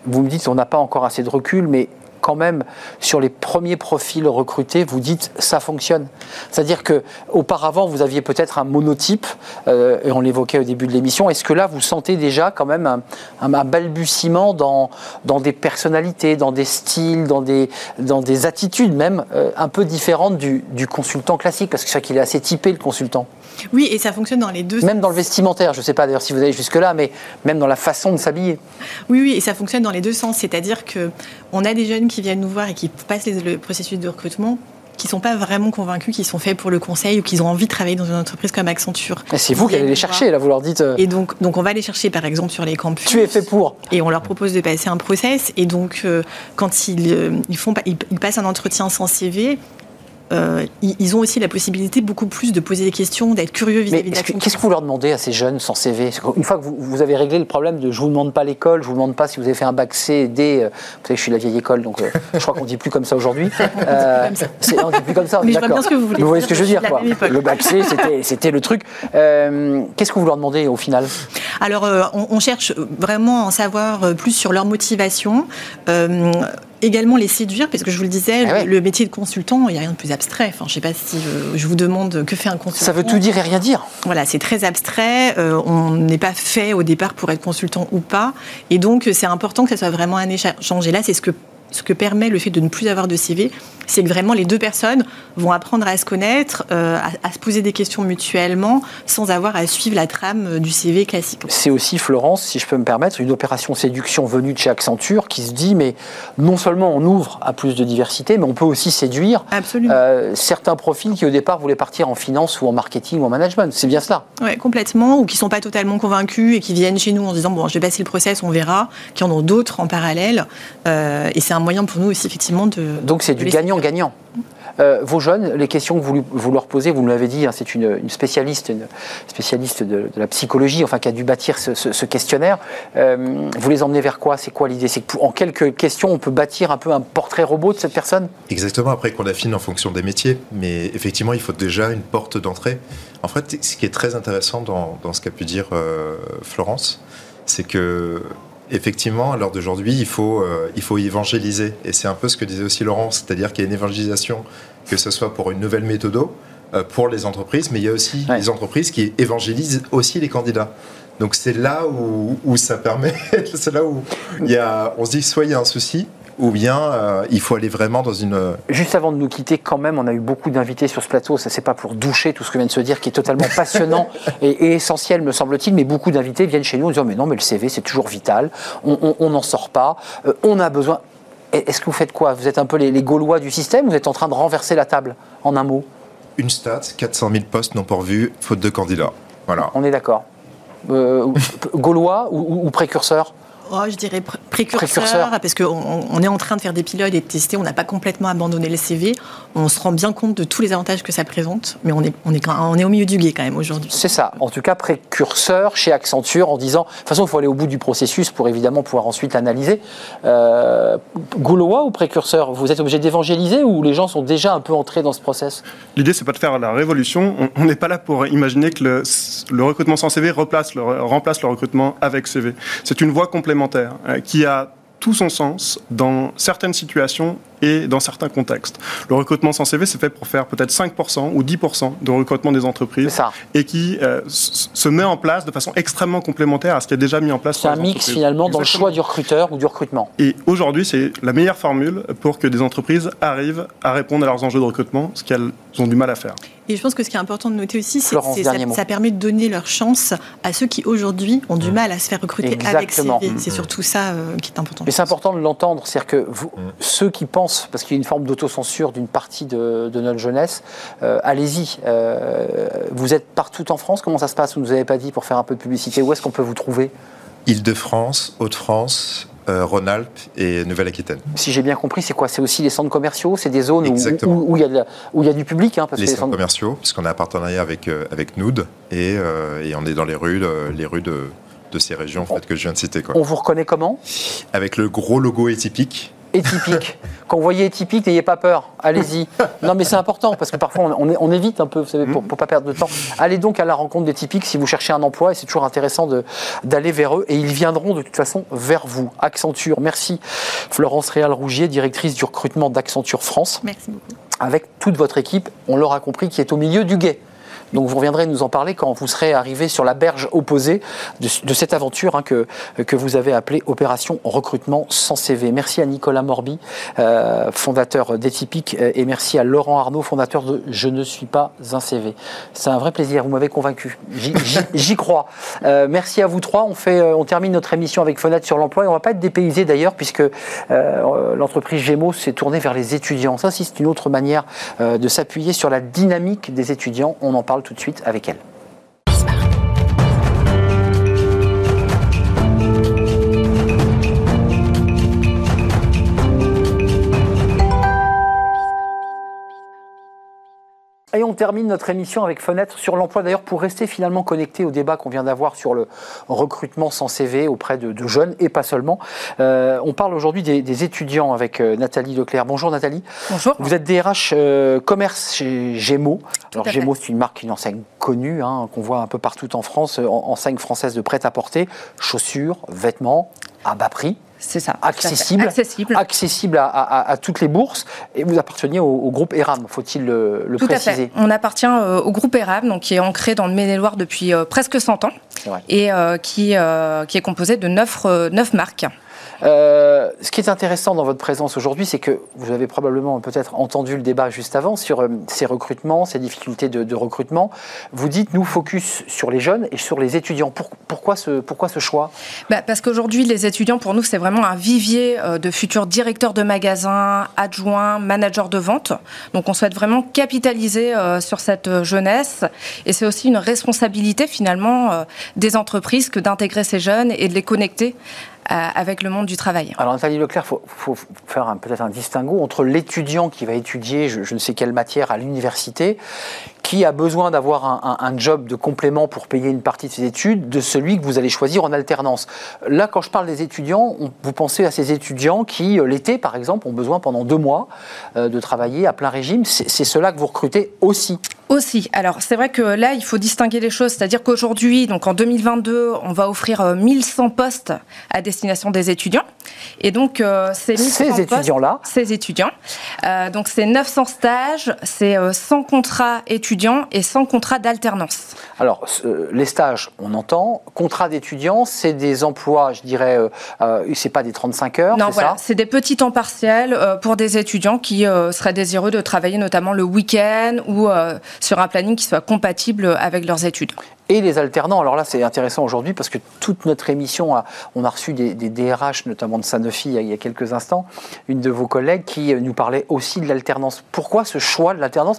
vous me dites qu'on n'a pas encore assez de recul, mais quand même sur les premiers profils recrutés, vous dites ça fonctionne. C'est-à-dire que auparavant vous aviez peut-être un monotype euh, et on l'évoquait au début de l'émission. Est-ce que là vous sentez déjà quand même un, balbutiement dans dans des personnalités, dans des styles, dans des attitudes même euh, un peu différentes du, consultant classique? Parce que c'est qu'il est assez typé le consultant. Oui, et ça fonctionne dans les deux. Même dans le vestimentaire, je ne sais pas d'ailleurs si vous allez jusque-là, mais même dans la façon de s'habiller. Oui, oui, et ça fonctionne dans les deux sens. C'est-à-dire que on a des jeunes qui viennent nous voir et qui passent le processus de recrutement qui ne sont pas vraiment convaincus, qui sont faits pour le conseil ou qui ont envie de travailler dans une entreprise comme Accenture. C'est vous qui allez les chercher, là, vous leur dites. Euh, et donc, donc, on va les chercher, par exemple, sur les campus. Tu es fait pour. Et on leur propose de passer un process. Et donc, euh, quand ils, euh, ils, font, ils, passent un entretien sans CV, euh, ils ont aussi la possibilité beaucoup plus de poser des questions, d'être curieux vis-à-vis de Qu'est-ce que vous leur demandez à ces jeunes sans CV Une fois que vous, avez réglé le problème de je vous demande pas l'école, je vous demande pas si vous avez fait un bac C, D, euh, vous savez je suis de la vieille école, donc euh, je crois qu'on dit plus comme ça aujourd'hui. <laughs> On dit plus comme ça. Mais je vois bien ce que vous voulez. Vous voyez ce que je veux dire quoi. Le bac C, c'était le truc. Qu'est-ce que vous leur demandez au final? Alors, on, on, cherche vraiment à en savoir plus sur leur motivation également les séduire, parce que je vous le disais, ah le, métier de consultant, il n'y a rien de plus abstrait. Enfin, je ne sais pas si je, vous demande que fait un consultant. Ça veut tout dire et rien dire. Voilà, c'est très abstrait. Euh, on n'est pas fait au départ pour être consultant ou pas. Et donc, c'est important que ça soit vraiment un échange. Et là, c'est ce que ce que permet le fait de ne plus avoir de CV, c'est que vraiment les deux personnes vont apprendre à se connaître, euh, à, se poser des questions mutuellement, sans avoir à suivre la trame euh, du CV classique. C'est aussi, Florence, si je peux me permettre, une opération séduction venue de chez Accenture qui se dit, mais non seulement on ouvre à plus de diversité, mais on peut aussi séduire euh, certains profils qui au départ voulaient partir en finance ou en marketing ou en management. C'est bien cela. Oui, complètement, ou qui ne sont pas totalement convaincus et qui viennent chez nous en disant, bon, je vais passer le process, on verra, qui en ont d'autres en parallèle. et c'est un moyen pour nous aussi, effectivement, de... Donc c'est du gagnant-gagnant. Euh, vos jeunes, les questions que vous, vous leur posez, vous nous l'avez dit, hein, c'est une, spécialiste, une spécialiste de, la psychologie, enfin qui a dû bâtir ce, questionnaire. Euh, vous les emmenez vers quoi? C'est quoi l'idée? C'est qu'en quelques questions, on peut bâtir un peu un portrait robot de cette personne? Exactement. Après qu'on affine en fonction des métiers, mais effectivement, il faut déjà une porte d'entrée. En fait, ce qui est très intéressant dans, ce qu'a pu dire euh, Florence, c'est que effectivement, à l'heure d'aujourd'hui, il, faut, euh, il faut évangéliser. Et c'est un peu ce que disait aussi Laurence, c'est-à-dire qu'il y a une évangélisation, que ce soit pour une nouvelle méthode euh, pour les entreprises, mais il y a aussi les entreprises qui évangélisent aussi les candidats. Donc c'est là où, ça permet, <laughs> c'est là où il y a, on se dit soit il y a un souci, ou bien euh, il faut aller vraiment dans une... Juste avant de nous quitter, quand même, on a eu beaucoup d'invités sur ce plateau, ça c'est pas pour doucher tout ce que vient de se dire, qui est totalement <laughs> passionnant et, essentiel, me semble-t-il, mais beaucoup d'invités viennent chez nous en disant, mais non, mais le CV c'est toujours vital, on n'en sort pas, euh, on a besoin... Est-ce que vous faites quoi? Vous êtes un peu les, Gaulois du système? Vous êtes en train de renverser la table, en un mot? Une stat, 400 000 postes non pourvus, faute de candidats. Voilà. On est d'accord. Euh, Gaulois ou, ou précurseur Oh, je dirais précurseur, parce qu'on on est en train de faire des pilotes et de tester. On n'a pas complètement abandonné le CV. On se rend bien compte de tous les avantages que ça présente, mais on est, on est, on est au milieu du guet quand même aujourd'hui. C'est ça. En tout cas, précurseur chez Accenture en disant, de toute façon, il faut aller au bout du processus pour évidemment pouvoir ensuite l'analyser. Euh, Gaulois ou précurseur Vous êtes obligé d'évangéliser ou les gens sont déjà un peu entrés dans ce process? L'idée, c'est pas de faire la révolution. On n'est pas là pour imaginer que le, le recrutement sans CV replace le, remplace le recrutement avec CV. C'est une voie complémentaire euh, qui a tout son sens dans certaines situations et dans certains contextes. Le recrutement sans CV, c'est fait pour faire peut-être 5% ou 10% de recrutement des entreprises et qui euh, se met en place de façon extrêmement complémentaire à ce qui est déjà mis en place. C'est un mix finalement dans le choix du recruteur ou du recrutement. Et aujourd'hui, c'est la meilleure formule pour que des entreprises arrivent à répondre à leurs enjeux de recrutement, ce qu'elles ont du mal à faire. Et je pense que ce qui est important de noter aussi, c'est que ça, ça, permet de donner leur chance à ceux qui aujourd'hui ont du mmh. mal à se faire recruter avec CV. C'est surtout ça euh, qui est important. Mais c'est important de l'entendre, c'est-à-dire que vous, mmh. ceux qui pensent, parce qu'il y a une forme d'autocensure d'une partie de, notre jeunesse, euh, allez-y. Euh, vous êtes partout en France, comment ça se passe? Vous ne nous avez pas dit pour faire un peu de publicité. Où est-ce qu'on peut vous trouver? Île-de-France, Hauts-de-France, euh, Rhône-Alpes et Nouvelle-Aquitaine. Si j'ai bien compris, c'est quoi? C'est aussi les centres commerciaux C'est des zones où, il y, a du public hein, parce Les centres, commerciaux, puisqu'on a un partenariat avec, euh, avec Nood et, euh, et, on est dans les rues, les rues de, de ces régions en fait, que je viens de citer. Quoi. On vous reconnaît comment? Avec le gros logo étypique étypique. <laughs> Quand vous voyez étypique, n'ayez pas peur, allez-y. Non, mais c'est important parce que parfois on, on, évite un peu, vous savez, pour ne pas perdre de temps. Allez donc à la rencontre des typiques si vous cherchez un emploi et c'est toujours intéressant d'aller vers eux et ils viendront de toute façon vers vous. Accenture, merci Florence Réal-Rougier, directrice du recrutement d'Accenture France. Merci beaucoup. Avec toute votre équipe, on l'aura compris, qui est au milieu du guet. Donc vous reviendrez nous en parler quand vous serez arrivé sur la berge opposée de, cette aventure hein, que, que vous avez appelée Opération Recrutement sans CV. Merci à Nicolas Morbi, euh, fondateur d'Etypique, euh, et merci à Laurent Arnaud, fondateur de Je ne suis pas un CV. C'est un vrai plaisir, vous m'avez convaincu. <laughs> J'y crois. Euh, merci à vous trois. On, fait, on termine notre émission avec Fenêtre sur l'emploi et on ne va pas être dépaysé d'ailleurs puisque l'entreprise Gémeaux s'est tournée vers les étudiants. Ça, c'est une autre manière de s'appuyer sur la dynamique des étudiants. On en parle tout de suite avec elle. Et on termine notre émission avec Fenêtre sur l'emploi. D'ailleurs, pour rester finalement connecté au débat qu'on vient d'avoir sur le recrutement sans CV auprès de, jeunes et pas seulement, euh, on parle aujourd'hui des, étudiants avec euh, Nathalie Leclerc. Bonjour Nathalie. Bonjour. Vous êtes DRH euh, commerce chez Gémeaux. Alors Gémeaux, c'est une marque, une enseigne connue hein, qu'on voit un peu partout en France, enseigne française de prêt-à-porter, chaussures, vêtements à bas prix. C'est ça. Accessible, accessible, accessible à, toutes les bourses. Et vous apparteniez au, groupe ERAM, faut-il le, le Tout préciser à fait. On appartient euh, au groupe ERAM, donc, qui est ancré dans le Maine-et-Loire depuis euh, presque 100 ans et euh, qui, qui est composé de 9, 9 marques. Euh, ce qui est intéressant dans votre présence aujourd'hui, c'est que vous avez probablement peut-être entendu le débat juste avant sur euh, ces recrutements, ces difficultés de, recrutement. Vous dites, nous, focus sur les jeunes et sur les étudiants. pourquoi, ce, pourquoi ce choix? Bah, Parce qu'aujourd'hui, les étudiants, pour nous, c'est vraiment un vivier euh, de futurs directeurs de magasins, adjoints, managers de vente. Donc, on souhaite vraiment capitaliser sur cette jeunesse. Et c'est aussi une responsabilité, finalement, des entreprises que d'intégrer ces jeunes et de les connecter avec le monde du travail. Alors Nathalie Leclerc, il faut, faire peut-être un distinguo entre l'étudiant qui va étudier je, ne sais quelle matière à l'université, qui a besoin d'avoir un, job de complément pour payer une partie de ses études, de celui que vous allez choisir en alternance. Là, quand je parle des étudiants, vous pensez à ces étudiants qui, euh, l'été par exemple, ont besoin pendant deux mois euh, de travailler à plein régime. C'est cela que vous recrutez aussi aussi. Alors, c'est vrai que là, il faut distinguer les choses. C'est-à-dire qu'aujourd'hui, donc en 2022, on va offrir 1100 euh, postes à destination des étudiants. Et donc, euh, ces, ces étudiants-là Ces étudiants. Euh, donc, c'est 900 stages, c'est 100 contrats étudiants et 100 contrats d'alternance. Alors, les stages, on entend. Contrats d'étudiants, c'est des emplois, je dirais, c'est pas des 35 heures, Non, voilà, c'est des petits temps partiels pour des étudiants qui seraient désireux de travailler notamment le week-end ou sur un planning qui soit compatible avec leurs études et les alternants. Alors là, c'est intéressant aujourd'hui parce que toute notre émission, on a reçu des, DRH, notamment de Sanofi il y a quelques instants, une de vos collègues qui nous parlait aussi de l'alternance. Pourquoi ce choix de l'alternance?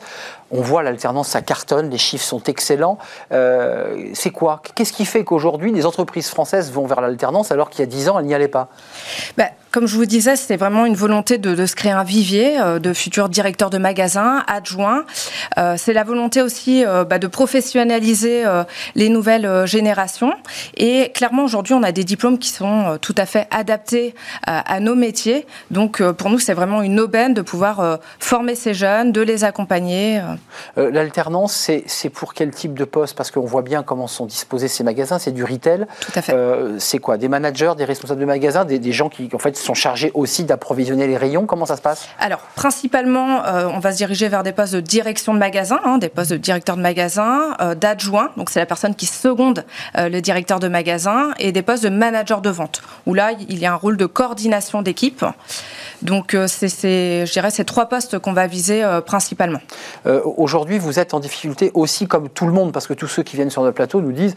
On voit l'alternance, ça cartonne, les chiffres sont excellents. Euh, c'est quoi? Qu'est-ce qui fait qu'aujourd'hui, les entreprises françaises vont vers l'alternance alors qu'il y a 10 ans, elles n'y allaient pas? Bah, Comme je vous disais, c'est vraiment une volonté de, se créer un vivier euh, de futurs directeurs de magasins, adjoints. Euh, c'est la volonté aussi bah, de professionnaliser les nouvelles générations. Et clairement, aujourd'hui, on a des diplômes qui sont tout à fait adaptés à nos métiers. Donc, pour nous, c'est vraiment une aubaine de pouvoir former ces jeunes, de les accompagner. L'alternance, c'est pour quel type de poste? Parce qu'on voit bien comment sont disposés ces magasins. C'est du retail. Tout à fait. c'est quoi? Des managers, des responsables de magasins, des, des gens qui en fait sont chargés aussi d'approvisionner les rayons. Comment ça se passe? Alors, principalement, on va se diriger vers des postes de direction de magasin, hein, des postes de directeur de magasin, euh, d'adjoint, donc c'est la personne qui seconde euh, le directeur de magasin, et des postes de manager de vente, où là, il y a un rôle de coordination d'équipe. Donc, euh, c'est, je dirais, ces trois postes qu'on va viser principalement. aujourd'hui, vous êtes en difficulté aussi comme tout le monde, parce que tous ceux qui viennent sur notre plateau nous disent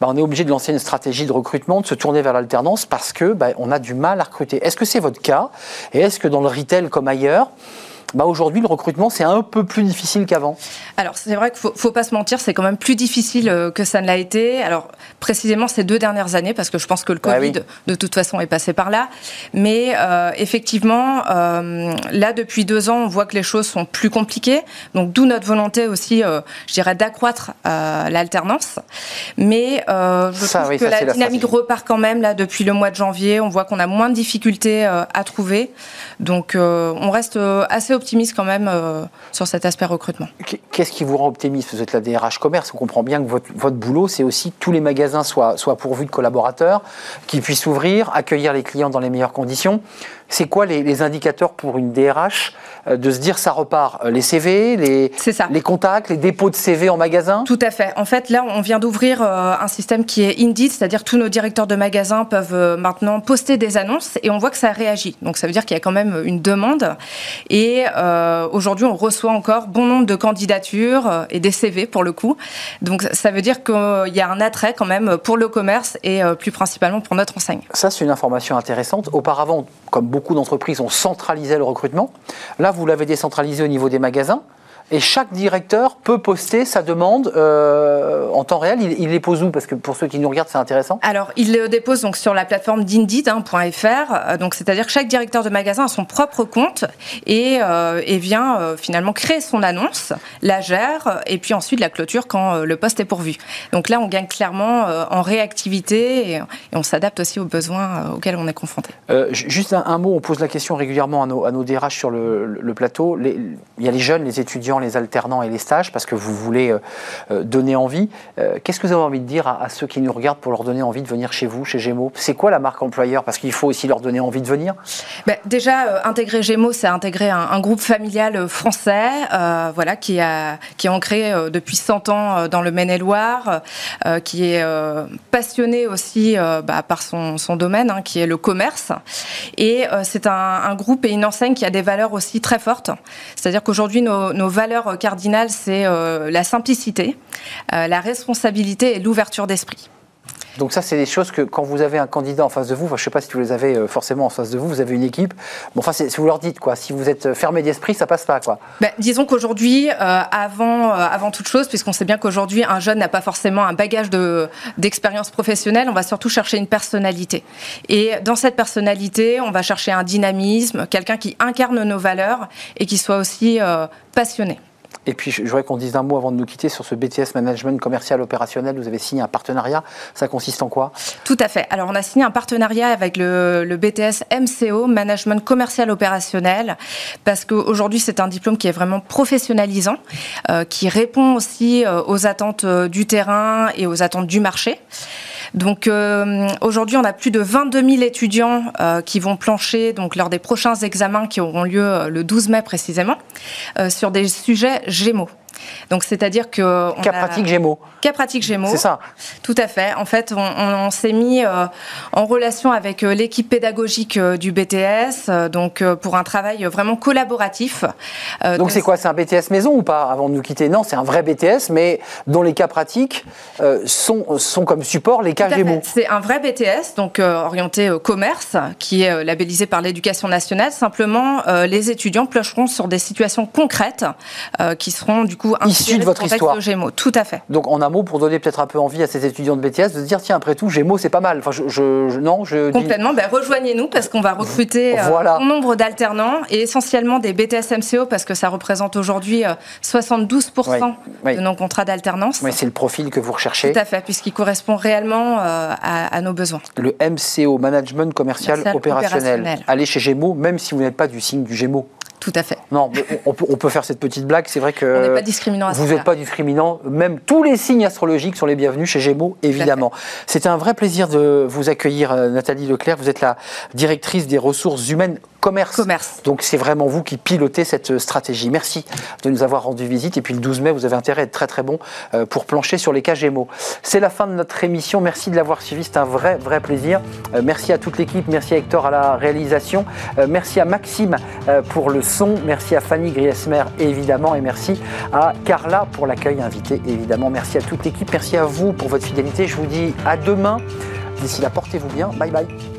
bah, on est obligé de lancer une stratégie de recrutement, de se tourner vers l'alternance, parce que bah, on a du mal à recruter. Est-ce que c'est votre cas? Et est-ce que dans le retail comme ailleurs, bah aujourd'hui, le recrutement, c'est un peu plus difficile qu'avant. Alors, c'est vrai qu'il ne faut, faut, pas se mentir, c'est quand même plus difficile euh, que ça ne l'a été. Alors, précisément ces deux dernières années, parce que je pense que le Covid, de toute façon, est passé par là. Mais euh, effectivement, euh, là, depuis deux ans, on voit que les choses sont plus compliquées. Donc, d'où notre volonté aussi, je dirais, d'accroître l'alternance. Mais je trouve que la dynamique repart quand même, là, depuis le mois de janvier. On voit qu'on a moins de difficultés à trouver. Donc, on reste assez optimiste quand même euh, sur cet aspect recrutement. Qu'est-ce qui vous rend optimiste? Vous êtes la DRH commerce, on comprend bien que votre, boulot, c'est aussi tous les magasins soient, soient pourvus de collaborateurs, qui puissent ouvrir, accueillir les clients dans les meilleures conditions. C'est quoi les, indicateurs pour une DRH euh, de se dire ça repart euh, Les CV, les, les contacts, les dépôts de CV en magasin? Tout à fait. En fait, là, on vient d'ouvrir euh, un système qui est Indeed, c'est-à-dire tous nos directeurs de magasins peuvent maintenant poster des annonces et on voit que ça réagit. Donc ça veut dire qu'il y a quand même une demande. Et aujourd'hui, on reçoit encore bon nombre de candidatures et des CV pour le coup. Donc ça veut dire qu'il y a un attrait quand même pour le commerce et plus principalement pour notre enseigne. Ça, c'est une information intéressante. Auparavant, comme beaucoup d'entreprises ont centralisé le recrutement. Là, vous l'avez décentralisé au niveau des magasins. Et chaque directeur peut poster sa demande euh, en temps réel. Il, les pose où? Parce que pour ceux qui nous regardent, c'est intéressant. Alors, il le dépose donc sur la plateforme d'indeed.fr. Hein, donc, c'est-à-dire que chaque directeur de magasin a son propre compte et, euh, et vient euh, finalement créer son annonce, la gère et puis ensuite la clôture quand le poste est pourvu. Donc là, on gagne clairement en réactivité et, on s'adapte aussi aux besoins auxquels on est confronté. juste un, mot, on pose la question régulièrement à nos, à nos DRH sur le, le plateau. Les, il y a les jeunes, les étudiants les alternants et les stages, parce que vous voulez euh, euh, donner envie. Euh, qu'est-ce que vous avez envie de dire à, ceux qui nous regardent pour leur donner envie de venir chez vous, chez Gémeaux? C'est quoi la marque employeur? Parce qu'il faut aussi leur donner envie de venir. Ben, déjà, intégrer Gémeaux, c'est intégrer un, groupe familial français, voilà, qui, a, qui est ancré depuis 100 ans dans le Maine-et-Loire, qui est passionné aussi bah, par son, son domaine, hein, qui est le commerce. Et c'est un, groupe et une enseigne qui a des valeurs aussi très fortes. C'est-à-dire qu'aujourd'hui, nos, nos valeurs valeur cardinale, c'est euh, la simplicité, euh, la responsabilité et l'ouverture d'esprit. Donc ça, c'est des choses que quand vous avez un candidat en face de vous, je ne sais pas si vous les avez euh, forcément en face de vous, vous avez une équipe. Bon, enfin, si vous leur dites quoi, si vous êtes fermé d'esprit, ça passe pas quoi. Ben, disons qu'aujourd'hui, avant, avant toute chose, puisqu'on sait bien qu'aujourd'hui un jeune n'a pas forcément un bagage de d'expérience professionnelle, on va surtout chercher une personnalité. Et dans cette personnalité, on va chercher un dynamisme, quelqu'un qui incarne nos valeurs et qui soit aussi passionné. Et puis, je voudrais qu'on dise un mot avant de nous quitter sur ce BTS Management Commercial Opérationnel. Vous avez signé un partenariat. Ça consiste en quoi? Tout à fait. Alors, on a signé un partenariat avec le, BTS MCO, Management Commercial Opérationnel, parce qu'aujourd'hui, c'est un diplôme qui est vraiment professionnalisant, euh, qui répond aussi euh, aux attentes euh, du terrain et aux attentes du marché. Donc euh, aujourd'hui, on a plus de 22 000 étudiants euh, qui vont plancher donc lors des prochains examens qui auront lieu euh, le 12 mai précisément sur des sujets Gémeaux. Donc, c'est-à-dire que. Cas pratique Gémeaux. Cas pratique Gémeaux. C'est ça. Tout à fait. En fait, on, s'est mis euh, en relation avec euh, l'équipe pédagogique euh, du BTS, donc pour un travail vraiment collaboratif. donc, c'est quoi? C'est un BTS maison ou pas Avant de nous quitter, non, c'est un vrai BTS, mais dont les cas pratiques sont, sont comme support les cas Gémeaux. C'est un vrai BTS, donc orienté commerce, qui est labellisé par l'éducation nationale. Simplement, les étudiants piocheront sur des situations concrètes qui seront du coup coup issu de votre histoire. Gémeaux, tout à fait. Donc en un mot, pour donner peut-être un peu envie à ces étudiants de BTS de se dire tiens après tout Gémeaux c'est pas mal. Enfin je, non je complètement. Ben, rejoignez-nous parce qu'on va recruter un nombre d'alternants et essentiellement des BTS MCO parce que ça représente aujourd'hui 72% de nos contrats d'alternance. Oui, c'est le profil que vous recherchez. Tout à fait, puisqu'il correspond réellement à, nos besoins. Le MCO, Management Commercial opérationnel. Allez chez Gémeaux, même si vous n'êtes pas du signe du Gémeaux. Tout à fait. Non, mais on, peut, faire cette petite blague. C'est vrai que. On n'est pas discriminant à Vous n'êtes pas discriminant. Même tous les signes astrologiques sont les bienvenus chez Gémeaux, évidemment. C'était un vrai plaisir de vous accueillir, euh, Nathalie Leclerc. Vous êtes la directrice des ressources humaines commerce. Donc c'est vraiment vous qui pilotez cette stratégie. Merci de nous avoir rendu visite. Et puis le 12 mai, vous avez intérêt à être très très bon euh, pour plancher sur les cas Gémeaux. C'est la fin de notre émission. Merci de l'avoir suivi. C'est un vrai vrai plaisir. Euh, merci à toute l'équipe. Merci à Hector à la réalisation. Euh, merci à Maxime pour le son. Merci à Fanny Griesmer évidemment. Et merci à Carla pour l'accueil invité évidemment. Merci à toute l'équipe. Merci à vous pour votre fidélité. Je vous dis à demain. D'ici là, portez-vous bien. Bye bye.